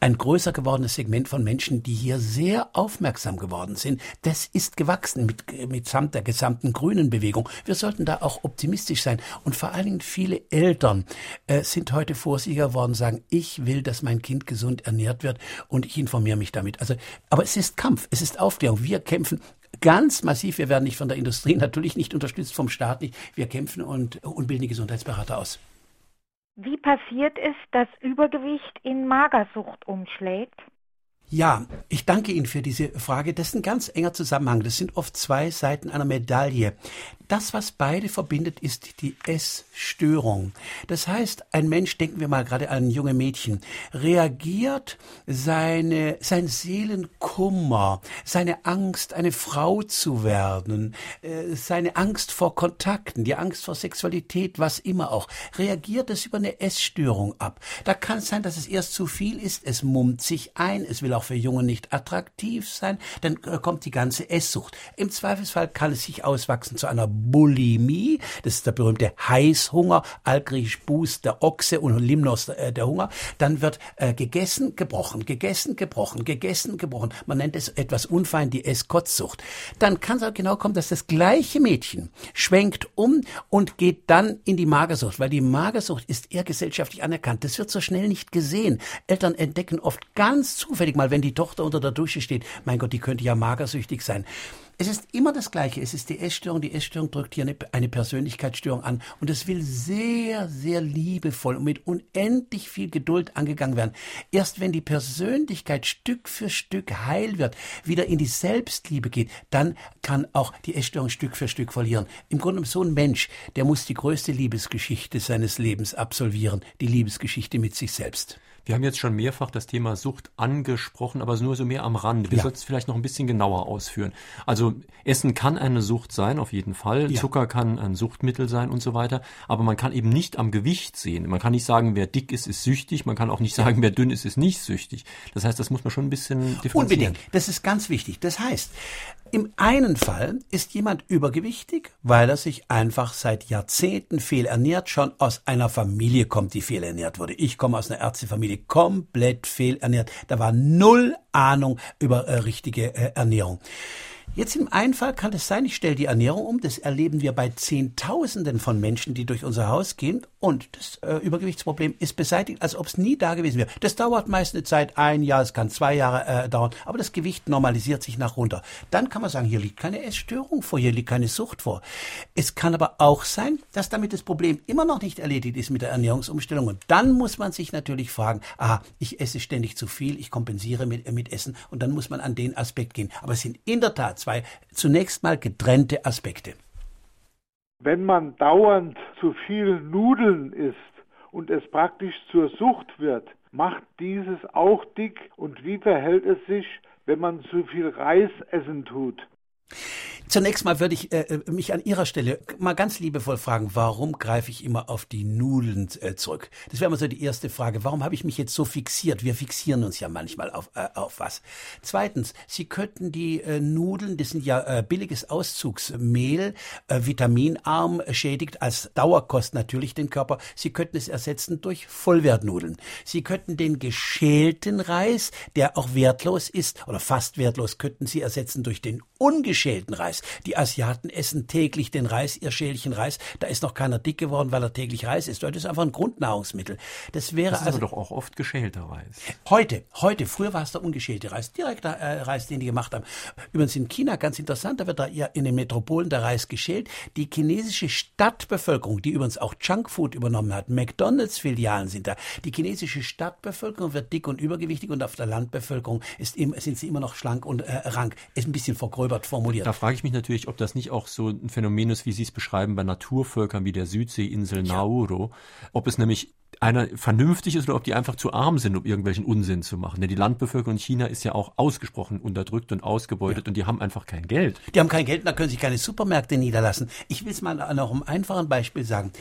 S3: ein größer gewordenes Segment von Menschen, die hier sehr aufmerksam geworden sind. Das ist gewachsen mit, mitsamt der gesamten grünen Bewegung. Wir sollten da auch optimistisch sein. Und vor allen Dingen viele Eltern äh, sind heute vorsichtiger geworden, sagen, ich will, dass mein Kind gesund ernährt wird und ich informiere mich damit. Also, aber es ist Kampf, es ist Aufklärung. Wir kämpfen ganz massiv. Wir werden nicht von der Industrie, natürlich nicht unterstützt vom Staat nicht. Wir kämpfen und, und bilden die Gesundheitsberater aus.
S9: Wie passiert es, dass Übergewicht in Magersucht umschlägt?
S3: Ja, ich danke Ihnen für diese Frage. Das ist ein ganz enger Zusammenhang. Das sind oft zwei Seiten einer Medaille. Das, was beide verbindet, ist die Essstörung. Das heißt, ein Mensch, denken wir mal gerade an junge Mädchen, reagiert seine, sein Seelenkummer, seine Angst, eine Frau zu werden, äh, seine Angst vor Kontakten, die Angst vor Sexualität, was immer auch, reagiert es über eine Essstörung ab. Da kann es sein, dass es erst zu viel ist, es mummt sich ein, es will auch für Jungen nicht attraktiv sein, dann äh, kommt die ganze Esssucht. Im Zweifelsfall kann es sich auswachsen zu einer Bulimie, das ist der berühmte Heißhunger, altgriechisch Bus, der Ochse und Limnos, äh, der Hunger. Dann wird äh, gegessen, gebrochen, gegessen, gebrochen, gegessen, gebrochen. Man nennt es etwas unfein die Esskotzsucht. Dann kann es auch genau kommen, dass das gleiche Mädchen schwenkt um und geht dann in die Magersucht, weil die Magersucht ist eher gesellschaftlich anerkannt. Das wird so schnell nicht gesehen. Eltern entdecken oft ganz zufällig mal, wenn die Tochter unter der Dusche steht, mein Gott, die könnte ja magersüchtig sein. Es ist immer das Gleiche. Es ist die Essstörung. Die Essstörung drückt hier eine, eine Persönlichkeitsstörung an. Und es will sehr, sehr liebevoll und mit unendlich viel Geduld angegangen werden. Erst wenn die Persönlichkeit Stück für Stück heil wird, wieder in die Selbstliebe geht, dann kann auch die Essstörung Stück für Stück verlieren. Im Grunde so ein Mensch, der muss die größte Liebesgeschichte seines Lebens absolvieren. Die Liebesgeschichte mit sich selbst.
S2: Wir haben jetzt schon mehrfach das Thema Sucht angesprochen, aber nur so mehr am Rand. Wir ja. sollten es vielleicht noch ein bisschen genauer ausführen. Also Essen kann eine Sucht sein, auf jeden Fall. Ja. Zucker kann ein Suchtmittel sein und so weiter. Aber man kann eben nicht am Gewicht sehen. Man kann nicht sagen, wer dick ist, ist süchtig. Man kann auch nicht sagen, wer dünn ist, ist nicht süchtig. Das heißt, das muss man schon ein bisschen differenzieren.
S3: Unbedingt. Das ist ganz wichtig. Das heißt, im einen Fall ist jemand übergewichtig, weil er sich einfach seit Jahrzehnten fehlernährt, schon aus einer Familie kommt, die fehlernährt wurde. Ich komme aus einer Ärztefamilie, komplett fehlernährt. Da war null Ahnung über äh, richtige äh, Ernährung. Jetzt im einen Fall kann es sein, ich stelle die Ernährung um. Das erleben wir bei Zehntausenden von Menschen, die durch unser Haus gehen. Und das äh, Übergewichtsproblem ist beseitigt, als ob es nie da gewesen wäre. Das dauert meist eine Zeit, ein Jahr, es kann zwei Jahre äh, dauern. Aber das Gewicht normalisiert sich nach runter. Dann kann man sagen, hier liegt keine Essstörung vor, hier liegt keine Sucht vor. Es kann aber auch sein, dass damit das Problem immer noch nicht erledigt ist mit der Ernährungsumstellung. Und dann muss man sich natürlich fragen, aha, ich esse ständig zu viel, ich kompensiere mit, äh, mit Essen. Und dann muss man an den Aspekt gehen. Aber es sind in der Tat zwei zunächst mal getrennte Aspekte.
S10: Wenn man dauernd zu viel Nudeln isst und es praktisch zur Sucht wird, macht dieses auch dick und wie verhält es sich, wenn man zu viel Reis essen tut?
S3: Zunächst mal würde ich äh, äh, mich an Ihrer Stelle mal ganz liebevoll fragen, warum greife ich immer auf die Nudeln äh, zurück? Das wäre mal so die erste Frage. Warum habe ich mich jetzt so fixiert? Wir fixieren uns ja manchmal auf, äh, auf was. Zweitens, Sie könnten die äh, Nudeln, das sind ja äh, billiges Auszugsmehl, vitaminarm, schädigt als Dauerkost natürlich den Körper. Sie könnten es ersetzen durch Vollwertnudeln. Sie könnten den geschälten Reis, der auch wertlos ist oder fast wertlos, könnten Sie ersetzen durch den ungeschälten Reis. Die Asiaten essen täglich den Reis, ihr Schälchen Reis. Da ist noch keiner dick geworden, weil er täglich Reis isst. Das ist einfach ein Grundnahrungsmittel. Das wäre
S2: das ist also aber doch auch oft geschälter Reis.
S3: Heute, heute, früher war es der ungeschälte Reis, direkter äh, Reis, den die gemacht haben. Übrigens in China ganz interessant, da wird da ja in den Metropolen der Reis geschält. Die chinesische Stadtbevölkerung, die übrigens auch Junkfood übernommen hat, McDonalds-Filialen sind da. Die chinesische Stadtbevölkerung wird dick und übergewichtig und auf der Landbevölkerung ist, sind sie immer noch schlank und äh, rank. Ist ein bisschen vergröbert verstolpert formuliert.
S2: Da frage ich mich natürlich, ob das nicht auch so ein Phänomen ist, wie Sie es beschreiben, bei Naturvölkern wie der Südseeinsel Nauru. Ob es nämlich einer vernünftig ist oder ob die einfach zu arm sind, um irgendwelchen Unsinn zu machen. Denn die Landbevölkerung in China ist ja auch ausgesprochen unterdrückt und ausgebeutet ja. und die haben einfach kein Geld.
S3: Die haben kein Geld und da können sich keine Supermärkte niederlassen. Ich will es mal noch um einfachen Beispiel sagen.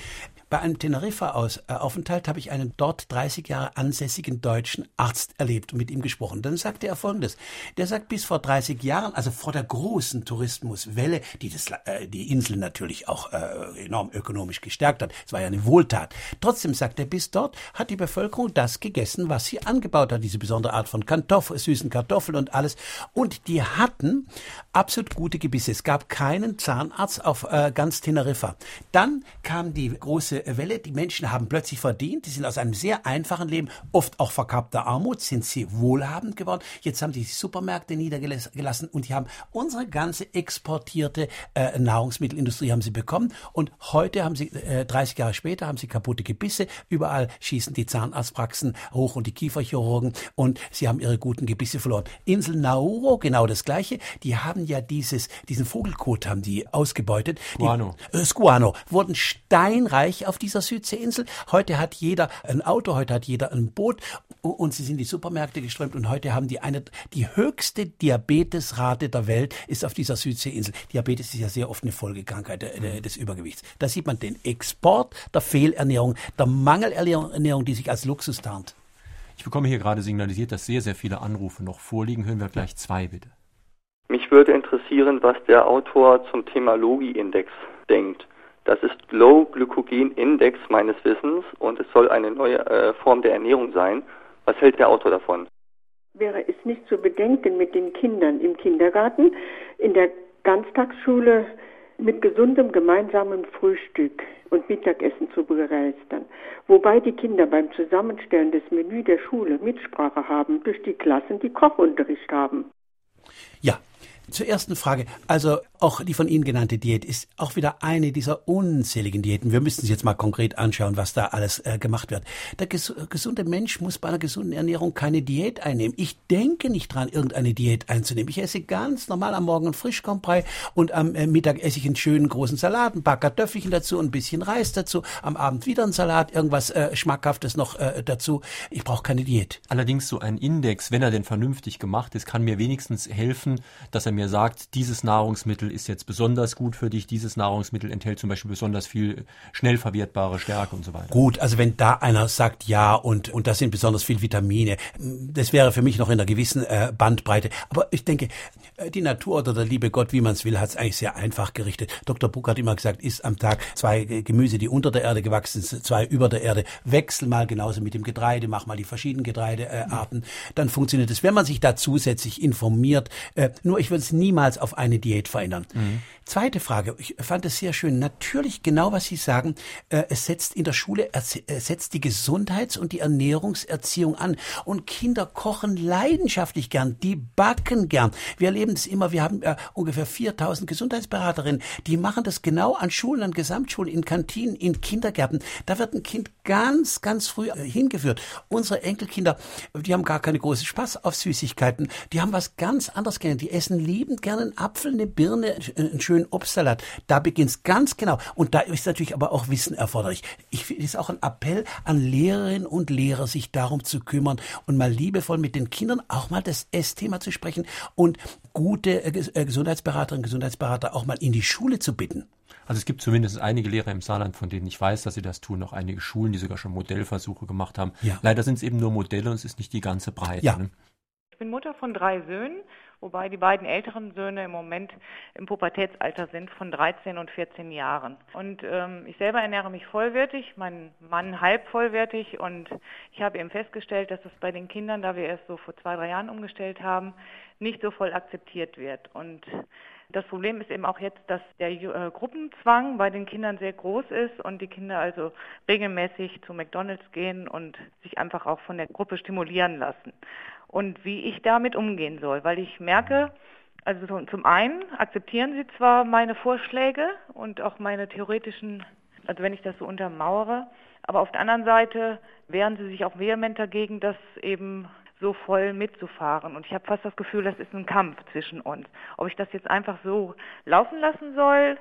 S3: Bei einem Teneriffa-Aufenthalt habe ich einen dort 30 Jahre ansässigen deutschen Arzt erlebt und mit ihm gesprochen. Dann sagte er Folgendes. Der sagt, bis vor 30 Jahren, also vor der großen Tourismuswelle, die das, äh, die Insel natürlich auch äh, enorm ökonomisch gestärkt hat, es war ja eine Wohltat. Trotzdem sagt er, bis dort hat die Bevölkerung das gegessen, was sie angebaut hat, diese besondere Art von Kartoffeln, süßen Kartoffeln und alles. Und die hatten absolut gute Gebisse. Es gab keinen Zahnarzt auf äh, ganz Teneriffa. Dann kam die große Welle. Die Menschen haben plötzlich verdient. Die sind aus einem sehr einfachen Leben, oft auch verkappter Armut, sind sie wohlhabend geworden. Jetzt haben die Supermärkte niedergelassen und die haben unsere ganze exportierte äh, Nahrungsmittelindustrie haben sie bekommen. Und heute haben sie, äh, 30 Jahre später, haben sie kaputte Gebisse. Überall schießen die Zahnarztpraxen hoch und die Kieferchirurgen und sie haben ihre guten Gebisse verloren. Insel Nauru, genau das Gleiche. Die haben ja dieses, diesen Vogelkot haben die ausgebeutet.
S2: Guano.
S3: Die, äh, Squano. Wurden steinreich auf dieser Südseeinsel. Heute hat jeder ein Auto, heute hat jeder ein Boot und sie sind in die Supermärkte geströmt und heute haben die eine, die höchste Diabetesrate der Welt ist auf dieser Südseeinsel. Diabetes ist ja sehr oft eine Folgekrankheit des Übergewichts. Da sieht man den Export der Fehlernährung, der Mangelernährung, die sich als Luxus tarnt.
S2: Ich bekomme hier gerade signalisiert, dass sehr, sehr viele Anrufe noch vorliegen. Hören wir gleich zwei, bitte.
S11: Mich würde interessieren, was der Autor zum Thema Logi-Index denkt. Das ist Low Glycogen Index meines Wissens und es soll eine neue äh, Form der Ernährung sein. Was hält der Autor davon?
S12: Wäre es nicht zu bedenken, mit den Kindern im Kindergarten, in der Ganztagsschule mit gesundem gemeinsamen Frühstück und Mittagessen zu begeistern, wobei die Kinder beim Zusammenstellen des Menü der Schule Mitsprache haben durch die Klassen, die Kochunterricht haben.
S3: Ja, zur ersten Frage. Also auch die von Ihnen genannte Diät ist auch wieder eine dieser unzähligen Diäten. Wir müssen uns jetzt mal konkret anschauen, was da alles äh, gemacht wird. Der ges gesunde Mensch muss bei einer gesunden Ernährung keine Diät einnehmen. Ich denke nicht dran, irgendeine Diät einzunehmen. Ich esse ganz normal am Morgen Frischkommbrei und am äh, Mittag esse ich einen schönen großen Salat, ein paar Kartoffelchen dazu, ein bisschen Reis dazu, am Abend wieder ein Salat, irgendwas äh, Schmackhaftes noch äh, dazu. Ich brauche keine Diät.
S2: Allerdings so ein Index, wenn er denn vernünftig gemacht ist, kann mir wenigstens helfen, dass er mir sagt, dieses Nahrungsmittel ist jetzt besonders gut für dich, dieses Nahrungsmittel enthält zum Beispiel besonders viel schnell verwertbare Stärke und so weiter.
S3: Gut, also wenn da einer sagt ja und, und da sind besonders viel Vitamine, das wäre für mich noch in einer gewissen äh, Bandbreite. Aber ich denke, äh, die Natur oder der liebe Gott, wie man es will, hat es eigentlich sehr einfach gerichtet. Dr. Buck hat immer gesagt, isst am Tag zwei Gemüse, die unter der Erde gewachsen sind, zwei über der Erde. Wechsel mal genauso mit dem Getreide, mach mal die verschiedenen Getreidearten. Äh, Dann funktioniert es, wenn man sich da zusätzlich informiert. Äh, nur ich würde es niemals auf eine Diät verändern. Mhm. Zweite Frage, ich fand es sehr schön. Natürlich genau, was Sie sagen, äh, es setzt in der Schule, es setzt die Gesundheits- und die Ernährungserziehung an. Und Kinder kochen leidenschaftlich gern, die backen gern. Wir erleben das immer, wir haben äh, ungefähr 4000 Gesundheitsberaterinnen, die machen das genau an Schulen, an Gesamtschulen, in Kantinen, in Kindergärten. Da wird ein Kind ganz, ganz früh äh, hingeführt. Unsere Enkelkinder, die haben gar keine großen Spaß auf Süßigkeiten. Die haben was ganz anderes gerne. Die essen liebend gerne einen Apfel, eine Birne, einen schönen Obstsalat. Da beginnt's ganz genau. Und da ist natürlich aber auch Wissen erforderlich. Ich finde es auch ein Appell an Lehrerinnen und Lehrer, sich darum zu kümmern und mal liebevoll mit den Kindern auch mal das Essthema zu sprechen und gute äh, äh, Gesundheitsberaterinnen und Gesundheitsberater auch mal in die Schule zu bitten.
S2: Also es gibt zumindest einige Lehrer im Saarland, von denen ich weiß, dass sie das tun, noch einige Schulen, die sogar schon Modellversuche gemacht haben. Ja. Leider sind es eben nur Modelle und es ist nicht die ganze Breite.
S13: Ja. Ne? Ich bin Mutter von drei Söhnen, wobei die beiden älteren Söhne im Moment im Pubertätsalter sind von 13 und 14 Jahren. Und ähm, ich selber ernähre mich vollwertig, mein Mann halb vollwertig und ich habe eben festgestellt, dass das bei den Kindern, da wir erst so vor zwei, drei Jahren umgestellt haben, nicht so voll akzeptiert wird. Und das Problem ist eben auch jetzt, dass der äh, Gruppenzwang bei den Kindern sehr groß ist und die Kinder also regelmäßig zu McDonald's gehen und sich einfach auch von der Gruppe stimulieren lassen. Und wie ich damit umgehen soll, weil ich merke, also zum einen akzeptieren sie zwar meine Vorschläge und auch meine theoretischen, also wenn ich das so untermauere, aber auf der anderen Seite wehren sie sich auch vehement dagegen, dass eben so voll mitzufahren. Und ich habe fast das Gefühl, das ist ein Kampf zwischen uns. Ob ich das jetzt einfach so laufen lassen soll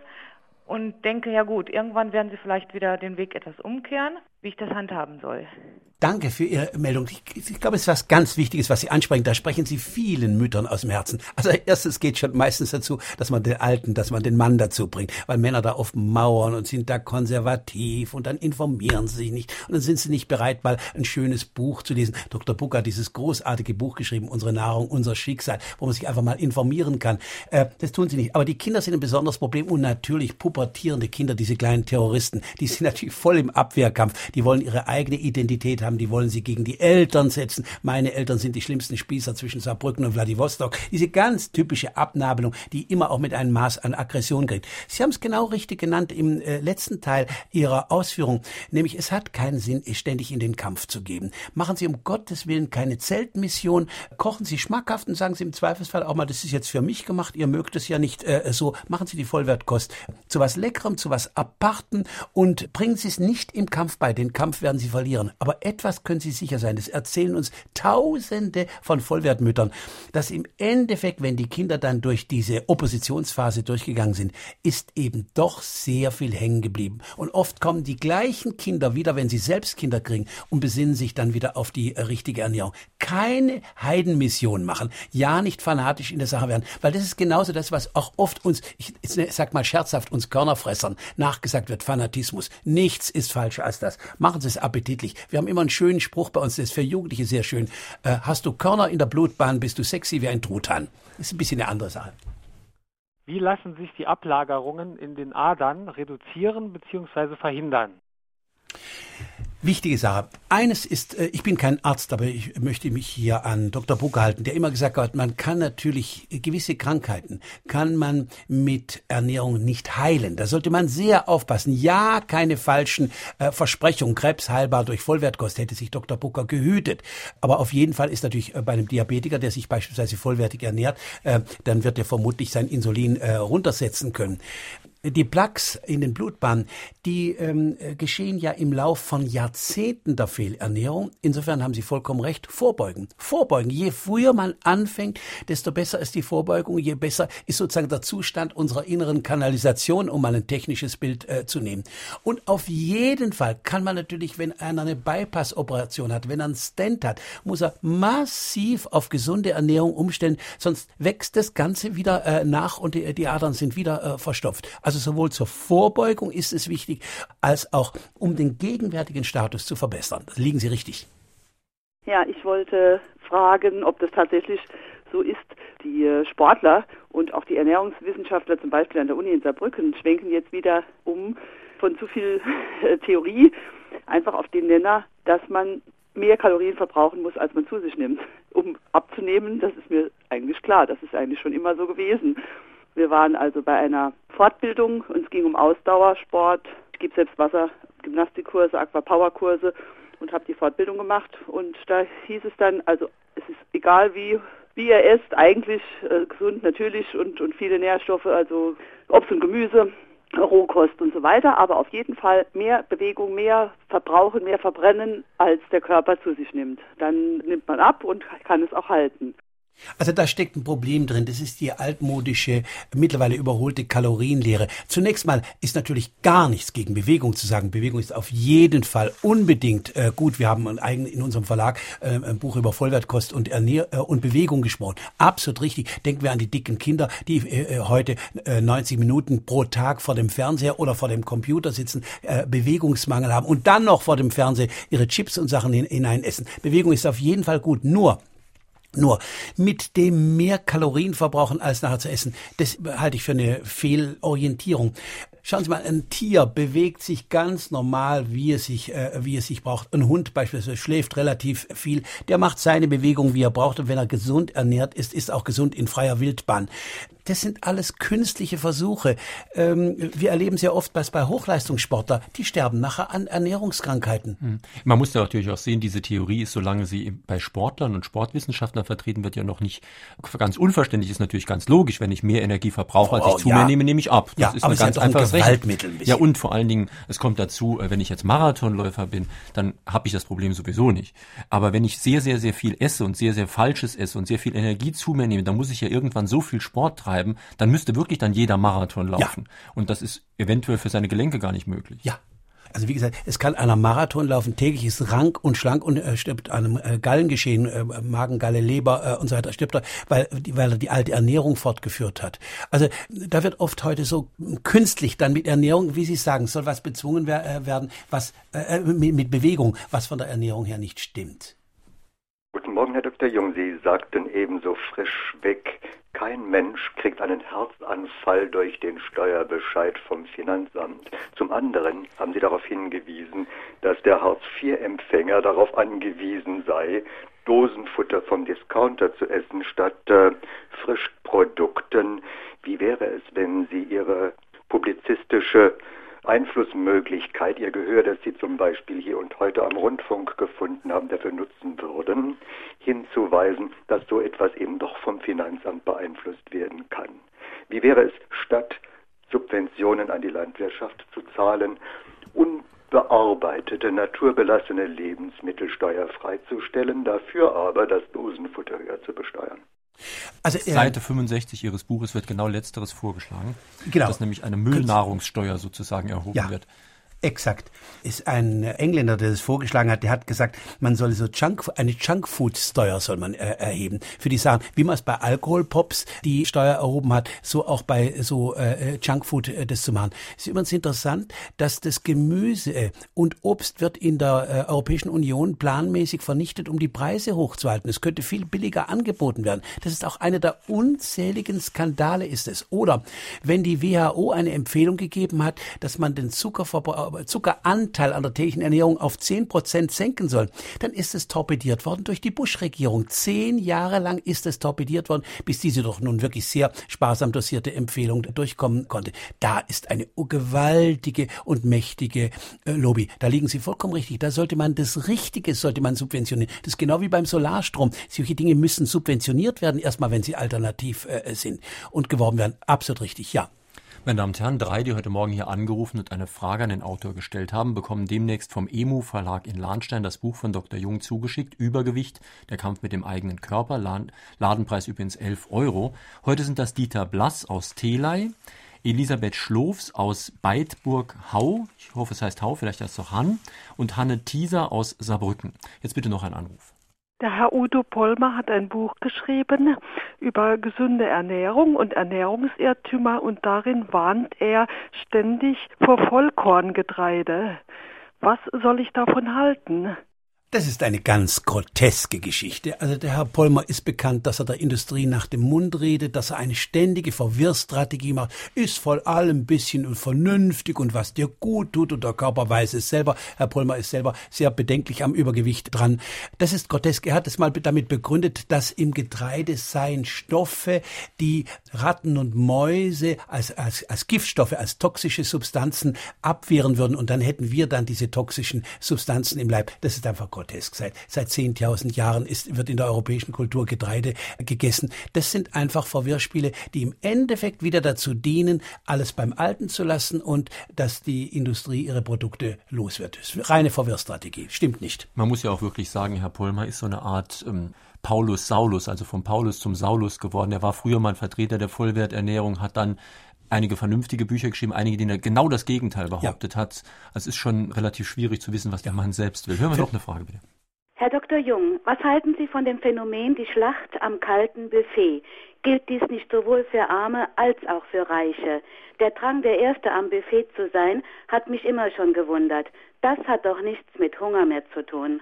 S13: und denke, ja gut, irgendwann werden sie vielleicht wieder den Weg etwas umkehren, wie ich das handhaben soll.
S3: Danke für Ihre Meldung. Ich, ich, glaube, es ist was ganz Wichtiges, was Sie ansprechen. Da sprechen Sie vielen Müttern aus dem Herzen. Also erstens geht schon meistens dazu, dass man den Alten, dass man den Mann dazu bringt, weil Männer da oft mauern und sind da konservativ und dann informieren sie sich nicht und dann sind sie nicht bereit, mal ein schönes Buch zu lesen. Dr. Buck hat dieses großartige Buch geschrieben, Unsere Nahrung, unser Schicksal, wo man sich einfach mal informieren kann. Äh, das tun sie nicht. Aber die Kinder sind ein besonderes Problem und natürlich pubertierende Kinder, diese kleinen Terroristen, die sind natürlich voll im Abwehrkampf. Die wollen ihre eigene Identität haben die wollen sie gegen die Eltern setzen. Meine Eltern sind die schlimmsten Spießer zwischen Saarbrücken und Vladivostok. Diese ganz typische Abnabelung, die immer auch mit einem Maß an Aggression kriegt. Sie haben es genau richtig genannt im äh, letzten Teil Ihrer Ausführung, nämlich es hat keinen Sinn, ständig in den Kampf zu geben. Machen Sie um Gottes Willen keine Zeltmission, kochen Sie schmackhaft und sagen Sie im Zweifelsfall auch mal, das ist jetzt für mich gemacht, ihr mögt es ja nicht äh, so, machen Sie die Vollwertkost zu was Leckerem, zu was Aparten und bringen Sie es nicht im Kampf bei. Den Kampf werden Sie verlieren. Aber etwas können Sie sicher sein, das erzählen uns Tausende von Vollwertmüttern, dass im Endeffekt, wenn die Kinder dann durch diese Oppositionsphase durchgegangen sind, ist eben doch sehr viel hängen geblieben. Und oft kommen die gleichen Kinder wieder, wenn sie selbst Kinder kriegen und besinnen sich dann wieder auf die richtige Ernährung. Keine Heidenmission machen, ja nicht fanatisch in der Sache werden, weil das ist genauso das, was auch oft uns, ich sag mal scherzhaft, uns Körnerfressern nachgesagt wird, Fanatismus. Nichts ist falscher als das. Machen Sie es appetitlich. Wir haben immer einen schönen Spruch bei uns, der ist für Jugendliche sehr schön. Äh, hast du Körner in der Blutbahn, bist du sexy wie ein Truthahn. Das ist ein bisschen eine andere Sache.
S14: Wie lassen sich die Ablagerungen in den Adern reduzieren bzw. verhindern?
S3: Wichtige Sache. Eines ist, äh, ich bin kein Arzt, aber ich möchte mich hier an Dr. Bucke halten, der immer gesagt hat, man kann natürlich gewisse Krankheiten, kann man mit Ernährung nicht heilen. Da sollte man sehr aufpassen. Ja, keine falschen äh, Versprechungen. Krebs heilbar durch Vollwertkost hätte sich Dr. Bucker gehütet. Aber auf jeden Fall ist natürlich äh, bei einem Diabetiker, der sich beispielsweise vollwertig ernährt, äh, dann wird er vermutlich sein Insulin runtersetzen können. Die Plaques in den Blutbahnen, die ähm, geschehen ja im Lauf von Jahrzehnten der Fehlernährung. Insofern haben Sie vollkommen recht. Vorbeugen. Vorbeugen. Je früher man anfängt, desto besser ist die Vorbeugung, je besser ist sozusagen der Zustand unserer inneren Kanalisation, um mal ein technisches Bild äh, zu nehmen. Und auf jeden Fall kann man natürlich, wenn einer eine Bypass-Operation hat, wenn er einen Stent hat, muss er massiv auf gesunde Ernährung umstellen, sonst wächst das Ganze wieder äh, nach und die, die Adern sind wieder äh, verstopft. Also sowohl zur Vorbeugung ist es wichtig, als auch um den gegenwärtigen Status zu verbessern. Das liegen Sie richtig.
S15: Ja, ich wollte fragen, ob das tatsächlich so ist. Die äh, Sportler und auch die Ernährungswissenschaftler, zum Beispiel an der Uni in Saarbrücken, schwenken jetzt wieder um von zu viel Theorie einfach auf den Nenner, dass man mehr Kalorien verbrauchen muss, als man zu sich nimmt. Um abzunehmen, das ist mir eigentlich klar, das ist eigentlich schon immer so gewesen. Wir waren also bei einer Fortbildung und es ging um Ausdauersport. Ich gebe selbst Wasser, Gymnastikkurse, Aquapowerkurse und habe die Fortbildung gemacht. Und da hieß es dann, also es ist egal wie wie er isst, eigentlich äh, gesund natürlich und, und viele Nährstoffe, also Obst und Gemüse, Rohkost und so weiter, aber auf jeden Fall mehr Bewegung, mehr verbrauchen, mehr verbrennen, als der Körper zu sich nimmt. Dann nimmt man ab und kann es auch halten.
S3: Also da steckt ein Problem drin. Das ist die altmodische, mittlerweile überholte Kalorienlehre. Zunächst mal ist natürlich gar nichts gegen Bewegung zu sagen. Bewegung ist auf jeden Fall unbedingt äh, gut. Wir haben ein in unserem Verlag äh, ein Buch über Vollwertkost und Ernähr äh, und Bewegung gesprochen. Absolut richtig. Denken wir an die dicken Kinder, die äh, äh heute äh, 90 Minuten pro Tag vor dem Fernseher oder vor dem Computer sitzen, äh, Bewegungsmangel haben und dann noch vor dem Fernseher ihre Chips und Sachen hinein essen. Bewegung ist auf jeden Fall gut. Nur nur mit dem mehr Kalorien verbrauchen als nachher zu essen, das halte ich für eine Fehlorientierung. Schauen Sie mal, ein Tier bewegt sich ganz normal, wie es sich, äh, wie es sich braucht. Ein Hund beispielsweise schläft relativ viel. Der macht seine Bewegung, wie er braucht. Und wenn er gesund ernährt ist, ist auch gesund in freier Wildbahn. Das sind alles künstliche Versuche. Ähm, wir erleben sehr oft, dass bei Hochleistungssportler, die sterben nachher an Ernährungskrankheiten.
S2: Hm. Man muss da natürlich auch sehen, diese Theorie ist, solange sie bei Sportlern und Sportwissenschaftlern vertreten wird, ja noch nicht ganz unverständlich. Ist natürlich ganz logisch, wenn ich mehr Energie verbrauche, als ich zu
S3: ja.
S2: mir nehme, nehme ich ab.
S3: Das ja, ist aber ein ganz einfaches ein Gewaltmittel.
S2: Ja, und vor allen Dingen, es kommt dazu, äh, wenn ich jetzt Marathonläufer bin, dann habe ich das Problem sowieso nicht. Aber wenn ich sehr, sehr, sehr viel esse und sehr, sehr Falsches esse und sehr viel Energie zu mir nehme, dann muss ich ja irgendwann so viel Sport treiben, dann müsste wirklich dann jeder Marathon laufen. Ja. Und das ist eventuell für seine Gelenke gar nicht möglich.
S3: Ja. Also wie gesagt, es kann einer Marathon laufen, täglich ist rank und schlank und äh, stirbt an einem äh, Gallengeschehen, äh, Magen, Galle, Leber äh, und so weiter, stirbt er, weil, weil er die alte Ernährung fortgeführt hat. Also da wird oft heute so künstlich dann mit Ernährung, wie Sie sagen, soll was bezwungen wer äh, werden, was äh, äh, mit, mit Bewegung, was von der Ernährung her nicht stimmt.
S16: Guten Morgen, Herr Dr. Jung. Sie sagten ebenso frisch weg, kein Mensch kriegt einen Herzanfall durch den Steuerbescheid vom Finanzamt. Zum anderen haben Sie darauf hingewiesen, dass der Hartz-IV-Empfänger darauf angewiesen sei, Dosenfutter vom Discounter zu essen statt äh, Frischprodukten. Wie wäre es, wenn Sie Ihre publizistische Einflussmöglichkeit, ihr Gehör, das Sie zum Beispiel hier und heute am Rundfunk gefunden haben, dafür nutzen würden, hinzuweisen, dass so etwas eben doch vom Finanzamt beeinflusst werden kann. Wie wäre es, statt Subventionen an die Landwirtschaft zu zahlen, unbearbeitete, naturbelassene Lebensmittel steuerfrei zu stellen, dafür aber das Dosenfutter höher zu besteuern?
S2: Also, äh, Seite 65 Ihres Buches wird genau Letzteres vorgeschlagen. Genau. Dass nämlich eine Müllnahrungssteuer sozusagen erhoben ja. wird.
S3: Exakt. Ist ein Engländer, der das vorgeschlagen hat, der hat gesagt, man soll so Junk, eine Junkfood-Steuer soll man äh, erheben. Für die Sachen, wie man es bei Alkoholpops die Steuer erhoben hat, so auch bei so äh, Junkfood äh, das zu machen. Ist übrigens interessant, dass das Gemüse und Obst wird in der äh, Europäischen Union planmäßig vernichtet, um die Preise hochzuhalten. Es könnte viel billiger angeboten werden. Das ist auch einer der unzähligen Skandale ist es. Oder wenn die WHO eine Empfehlung gegeben hat, dass man den Zuckerverbrauch Zuckeranteil an der täglichen Ernährung auf 10 Prozent senken soll, dann ist es torpediert worden durch die Bush-Regierung. Zehn Jahre lang ist es torpediert worden, bis diese doch nun wirklich sehr sparsam dosierte Empfehlung durchkommen konnte. Da ist eine gewaltige und mächtige äh, Lobby. Da liegen Sie vollkommen richtig. Da sollte man das Richtige, sollte man subventionieren. Das ist genau wie beim Solarstrom. Solche Dinge müssen subventioniert werden, erstmal wenn sie alternativ äh, sind und geworben werden. Absolut richtig, ja.
S2: Meine Damen und Herren, drei, die heute Morgen hier angerufen und eine Frage an den Autor gestellt haben, bekommen demnächst vom EMU Verlag in Lahnstein das Buch von Dr. Jung zugeschickt, Übergewicht, der Kampf mit dem eigenen Körper, Ladenpreis übrigens 11 Euro. Heute sind das Dieter Blass aus Telei, Elisabeth Schlofs aus Beitburg-Hau, ich hoffe es heißt Hau, vielleicht heißt es auch Han, und Hanne Thieser aus Saarbrücken. Jetzt bitte noch ein Anruf.
S17: Der Herr Udo Pollmer hat ein Buch geschrieben über gesunde Ernährung und Ernährungsirrtümer und darin warnt er ständig vor Vollkorngetreide. Was soll ich davon halten?
S3: Das ist eine ganz groteske Geschichte. Also der Herr Pollmer ist bekannt, dass er der Industrie nach dem Mund redet, dass er eine ständige Verwirrstrategie macht, ist vor allem bisschen vernünftig und was dir gut tut und der Körper weiß es selber. Herr Pollmer ist selber sehr bedenklich am Übergewicht dran. Das ist grotesk. Er hat es mal damit begründet, dass im Getreide seien Stoffe, die Ratten und Mäuse als, als, als Giftstoffe, als toxische Substanzen abwehren würden und dann hätten wir dann diese toxischen Substanzen im Leib. Das ist einfach grotesk. Seit, seit 10.000 Jahren ist, wird in der europäischen Kultur Getreide gegessen. Das sind einfach Verwirrspiele, die im Endeffekt wieder dazu dienen, alles beim Alten zu lassen und dass die Industrie ihre Produkte los wird. Reine Verwirrstrategie. Stimmt nicht.
S2: Man muss ja auch wirklich sagen, Herr Pollmer ist so eine Art ähm, Paulus Saulus, also vom Paulus zum Saulus geworden. Er war früher mal ein Vertreter der Vollwerternährung, hat dann einige vernünftige Bücher geschrieben, einige, denen genau das Gegenteil behauptet ja. hat. Also es ist schon relativ schwierig zu wissen, was der Mann selbst will. Hören wir noch eine Frage bitte.
S18: Herr Dr. Jung, was halten Sie von dem Phänomen die Schlacht am kalten Buffet? Gilt dies nicht sowohl für Arme als auch für Reiche? Der Drang, der Erste am Buffet zu sein, hat mich immer schon gewundert. Das hat doch nichts mit Hunger mehr zu tun.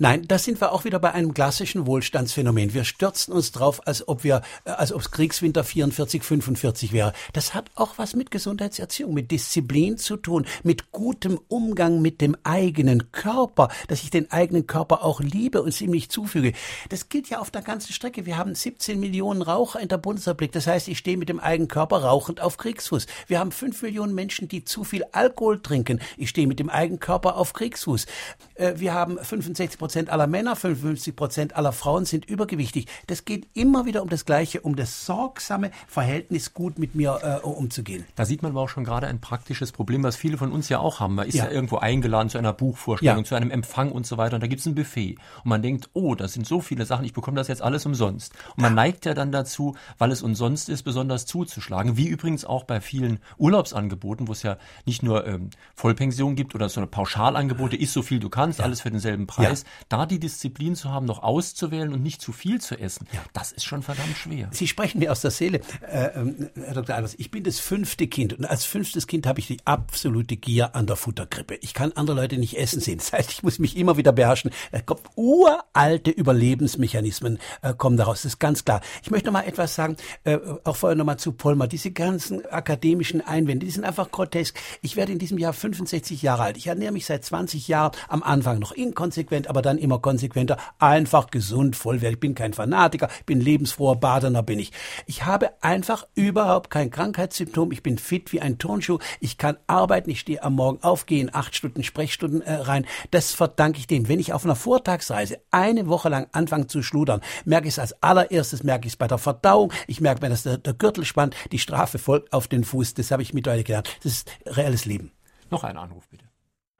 S3: Nein, da sind wir auch wieder bei einem klassischen Wohlstandsphänomen. Wir stürzen uns drauf, als ob wir, äh, als ob es Kriegswinter 44, 45 wäre. Das hat auch was mit Gesundheitserziehung, mit Disziplin zu tun, mit gutem Umgang mit dem eigenen Körper, dass ich den eigenen Körper auch liebe und ihm nicht zufüge. Das gilt ja auf der ganzen Strecke. Wir haben 17 Millionen Raucher in der Bundesrepublik. Das heißt, ich stehe mit dem eigenen Körper rauchend auf Kriegsfuß. Wir haben 5 Millionen Menschen, die zu viel Alkohol trinken. Ich stehe mit dem eigenen Körper auf Kriegsfuß. Äh, wir haben 65 Prozent aller Männer, 55 Prozent aller Frauen sind übergewichtig. Das geht immer wieder um das Gleiche, um das sorgsame Verhältnis, gut mit mir äh, umzugehen.
S2: Da sieht man aber auch schon gerade ein praktisches Problem, was viele von uns ja auch haben. Man ist ja, ja irgendwo eingeladen zu einer Buchvorstellung, ja. zu einem Empfang und so weiter und da gibt es ein Buffet. Und man denkt, oh, das sind so viele Sachen, ich bekomme das jetzt alles umsonst. Und man ja. neigt ja dann dazu, weil es umsonst ist, besonders zuzuschlagen. Wie übrigens auch bei vielen Urlaubsangeboten, wo es ja nicht nur ähm, Vollpension gibt oder so eine Pauschalangebote, ist so viel du kannst, alles für denselben Preis. Da die Disziplin zu haben, noch auszuwählen und nicht zu viel zu essen, ja. das ist schon verdammt schwer.
S3: Sie sprechen mir aus der Seele, äh, ähm, Herr Dr. Albers. Ich bin das fünfte Kind und als fünftes Kind habe ich die absolute Gier an der Futterkrippe. Ich kann andere Leute nicht essen sehen. Das heißt, ich muss mich immer wieder beherrschen. Äh, uralte Überlebensmechanismen äh, kommen daraus. Das ist ganz klar. Ich möchte noch mal etwas sagen, äh, auch vorher noch mal zu Polmer. Diese ganzen akademischen Einwände, die sind einfach grotesk. Ich werde in diesem Jahr 65 Jahre alt. Ich ernähre mich seit 20 Jahren am Anfang noch inkonsequent, aber dann immer konsequenter, einfach gesund, vollwertig. Ich bin kein Fanatiker, bin lebensfroher Badener bin ich. Ich habe einfach überhaupt kein Krankheitssymptom. Ich bin fit wie ein Turnschuh. Ich kann arbeiten. Ich stehe am Morgen auf, gehe in acht Stunden Sprechstunden äh, rein. Das verdanke ich dem. Wenn ich auf einer Vortagsreise eine Woche lang anfange zu schludern, merke ich es als allererstes, merke ich es bei der Verdauung. Ich merke mir, dass der, der Gürtel spannt. Die Strafe folgt auf den Fuß. Das habe ich mittlerweile gelernt. Das ist reelles Leben.
S2: Noch ein Anruf, bitte.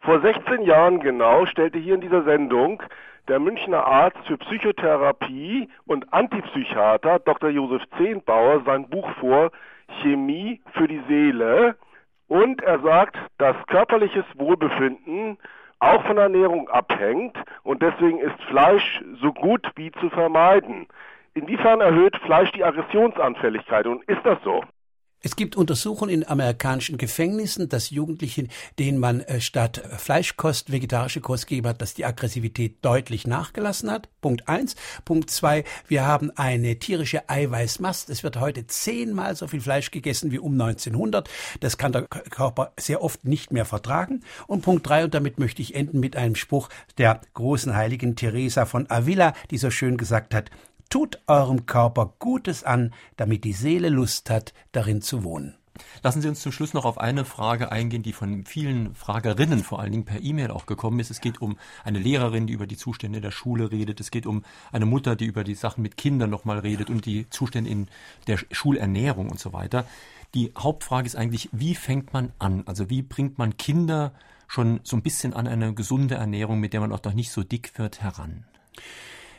S19: Vor 16 Jahren genau stellte hier in dieser Sendung der Münchner Arzt für Psychotherapie und Antipsychiater Dr. Josef Zehnbauer sein Buch vor Chemie für die Seele und er sagt, dass körperliches Wohlbefinden auch von Ernährung abhängt und deswegen ist Fleisch so gut wie zu vermeiden. Inwiefern erhöht Fleisch die Aggressionsanfälligkeit und ist das so?
S3: Es gibt Untersuchungen in amerikanischen Gefängnissen, dass Jugendliche, denen man äh, statt Fleischkost vegetarische Kost gegeben hat, dass die Aggressivität deutlich nachgelassen hat. Punkt eins. Punkt zwei, wir haben eine tierische Eiweißmast. Es wird heute zehnmal so viel Fleisch gegessen wie um 1900. Das kann der Körper sehr oft nicht mehr vertragen. Und Punkt drei, und damit möchte ich enden mit einem Spruch der großen Heiligen Teresa von Avila, die so schön gesagt hat, Tut eurem Körper Gutes an, damit die Seele Lust hat, darin zu wohnen.
S2: Lassen Sie uns zum Schluss noch auf eine Frage eingehen, die von vielen Fragerinnen vor allen Dingen per E-Mail auch gekommen ist. Es geht um eine Lehrerin, die über die Zustände der Schule redet. Es geht um eine Mutter, die über die Sachen mit Kindern nochmal redet und die Zustände in der Schulernährung und so weiter. Die Hauptfrage ist eigentlich, wie fängt man an? Also wie bringt man Kinder schon so ein bisschen an eine gesunde Ernährung, mit der man auch noch nicht so dick wird, heran?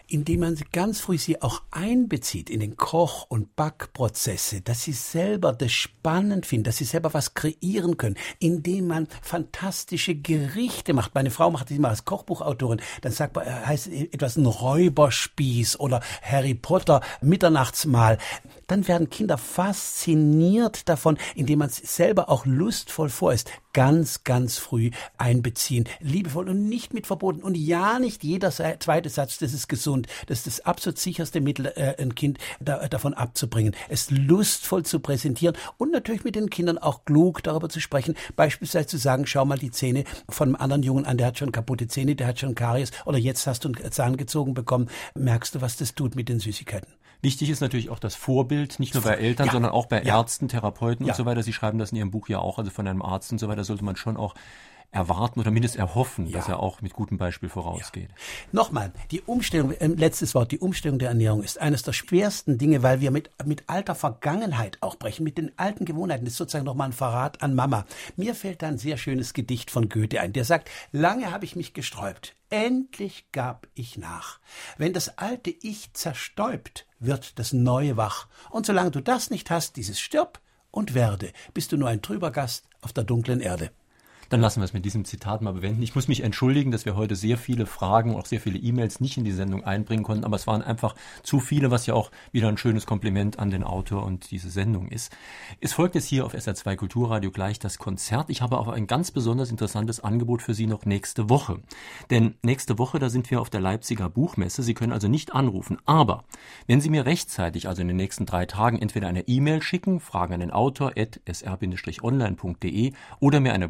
S3: Indem man ganz früh sie auch einbezieht in den Koch- und Backprozesse, dass sie selber das spannend finden, dass sie selber was kreieren können, indem man fantastische Gerichte macht. Meine Frau macht das immer als Kochbuchautorin, dann sagt man, äh, heißt etwas ein Räuberspieß oder Harry Potter Mitternachtsmahl dann werden Kinder fasziniert davon, indem man selber auch lustvoll vorist. Ganz, ganz früh einbeziehen, liebevoll und nicht mit verboten. Und ja, nicht jeder zweite Satz, das ist gesund. Das ist das absolut sicherste Mittel, äh, ein Kind da, davon abzubringen. Es lustvoll zu präsentieren und natürlich mit den Kindern auch klug darüber zu sprechen. Beispielsweise zu sagen, schau mal die Zähne von einem anderen Jungen an, der hat schon kaputte Zähne, der hat schon Karies oder jetzt hast du einen Zahn gezogen bekommen. Merkst du, was das tut mit den Süßigkeiten?
S2: Wichtig ist natürlich auch das Vorbild, nicht nur bei Eltern, ja. sondern auch bei ja. Ärzten, Therapeuten ja. und so weiter. Sie schreiben das in Ihrem Buch ja auch, also von einem Arzt und so weiter sollte man schon auch erwarten oder mindestens erhoffen, ja. dass er auch mit gutem Beispiel vorausgeht. Ja.
S3: Nochmal, die Umstellung, äh, letztes Wort, die Umstellung der Ernährung ist eines der schwersten Dinge, weil wir mit, mit alter Vergangenheit auch brechen, mit den alten Gewohnheiten. Das ist sozusagen nochmal ein Verrat an Mama. Mir fällt da ein sehr schönes Gedicht von Goethe ein, der sagt, lange habe ich mich gesträubt, endlich gab ich nach. Wenn das alte Ich zerstäubt, wird das neue wach. Und solange du das nicht hast, dieses stirb und werde, bist du nur ein trüber Gast auf der dunklen Erde.
S2: Dann lassen wir es mit diesem Zitat mal bewenden. Ich muss mich entschuldigen, dass wir heute sehr viele Fragen, auch sehr viele E-Mails nicht in die Sendung einbringen konnten, aber es waren einfach zu viele, was ja auch wieder ein schönes Kompliment an den Autor und diese Sendung ist. Es folgt jetzt hier auf SR2 Kulturradio gleich das Konzert. Ich habe auch ein ganz besonders interessantes Angebot für Sie noch nächste Woche. Denn nächste Woche, da sind wir auf der Leipziger Buchmesse. Sie können also nicht anrufen. Aber wenn Sie mir rechtzeitig, also in den nächsten drei Tagen, entweder eine E-Mail schicken, Fragen an den Autor, sr-online.de oder mir eine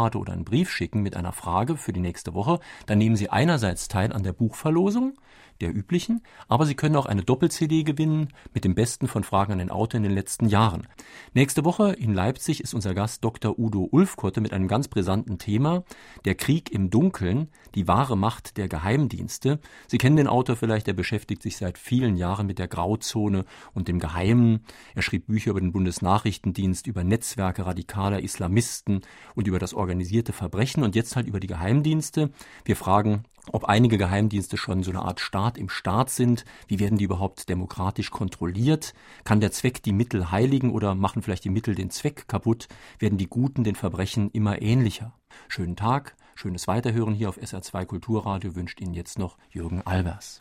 S2: Postkarte oder einen Brief schicken mit einer Frage für die nächste Woche, dann nehmen Sie einerseits teil an der Buchverlosung, der üblichen, aber Sie können auch eine Doppel-CD gewinnen mit dem Besten von Fragen an den Autor in den letzten Jahren. Nächste Woche in Leipzig ist unser Gast Dr. Udo Ulfkotte mit einem ganz brisanten Thema, der Krieg im Dunkeln, die wahre Macht der Geheimdienste. Sie kennen den Autor vielleicht, er beschäftigt sich seit vielen Jahren mit der Grauzone und dem Geheimen. Er schrieb Bücher über den Bundesnachrichtendienst, über Netzwerke radikaler Islamisten und über das organisierte Verbrechen und jetzt halt über die Geheimdienste. Wir fragen, ob einige Geheimdienste schon so eine Art Staat im Staat sind. Wie werden die überhaupt demokratisch kontrolliert? Kann der Zweck die Mittel heiligen oder machen vielleicht die Mittel den Zweck kaputt? Werden die Guten den Verbrechen immer ähnlicher? Schönen Tag, schönes Weiterhören hier auf SR2 Kulturradio wünscht Ihnen jetzt noch Jürgen Albers.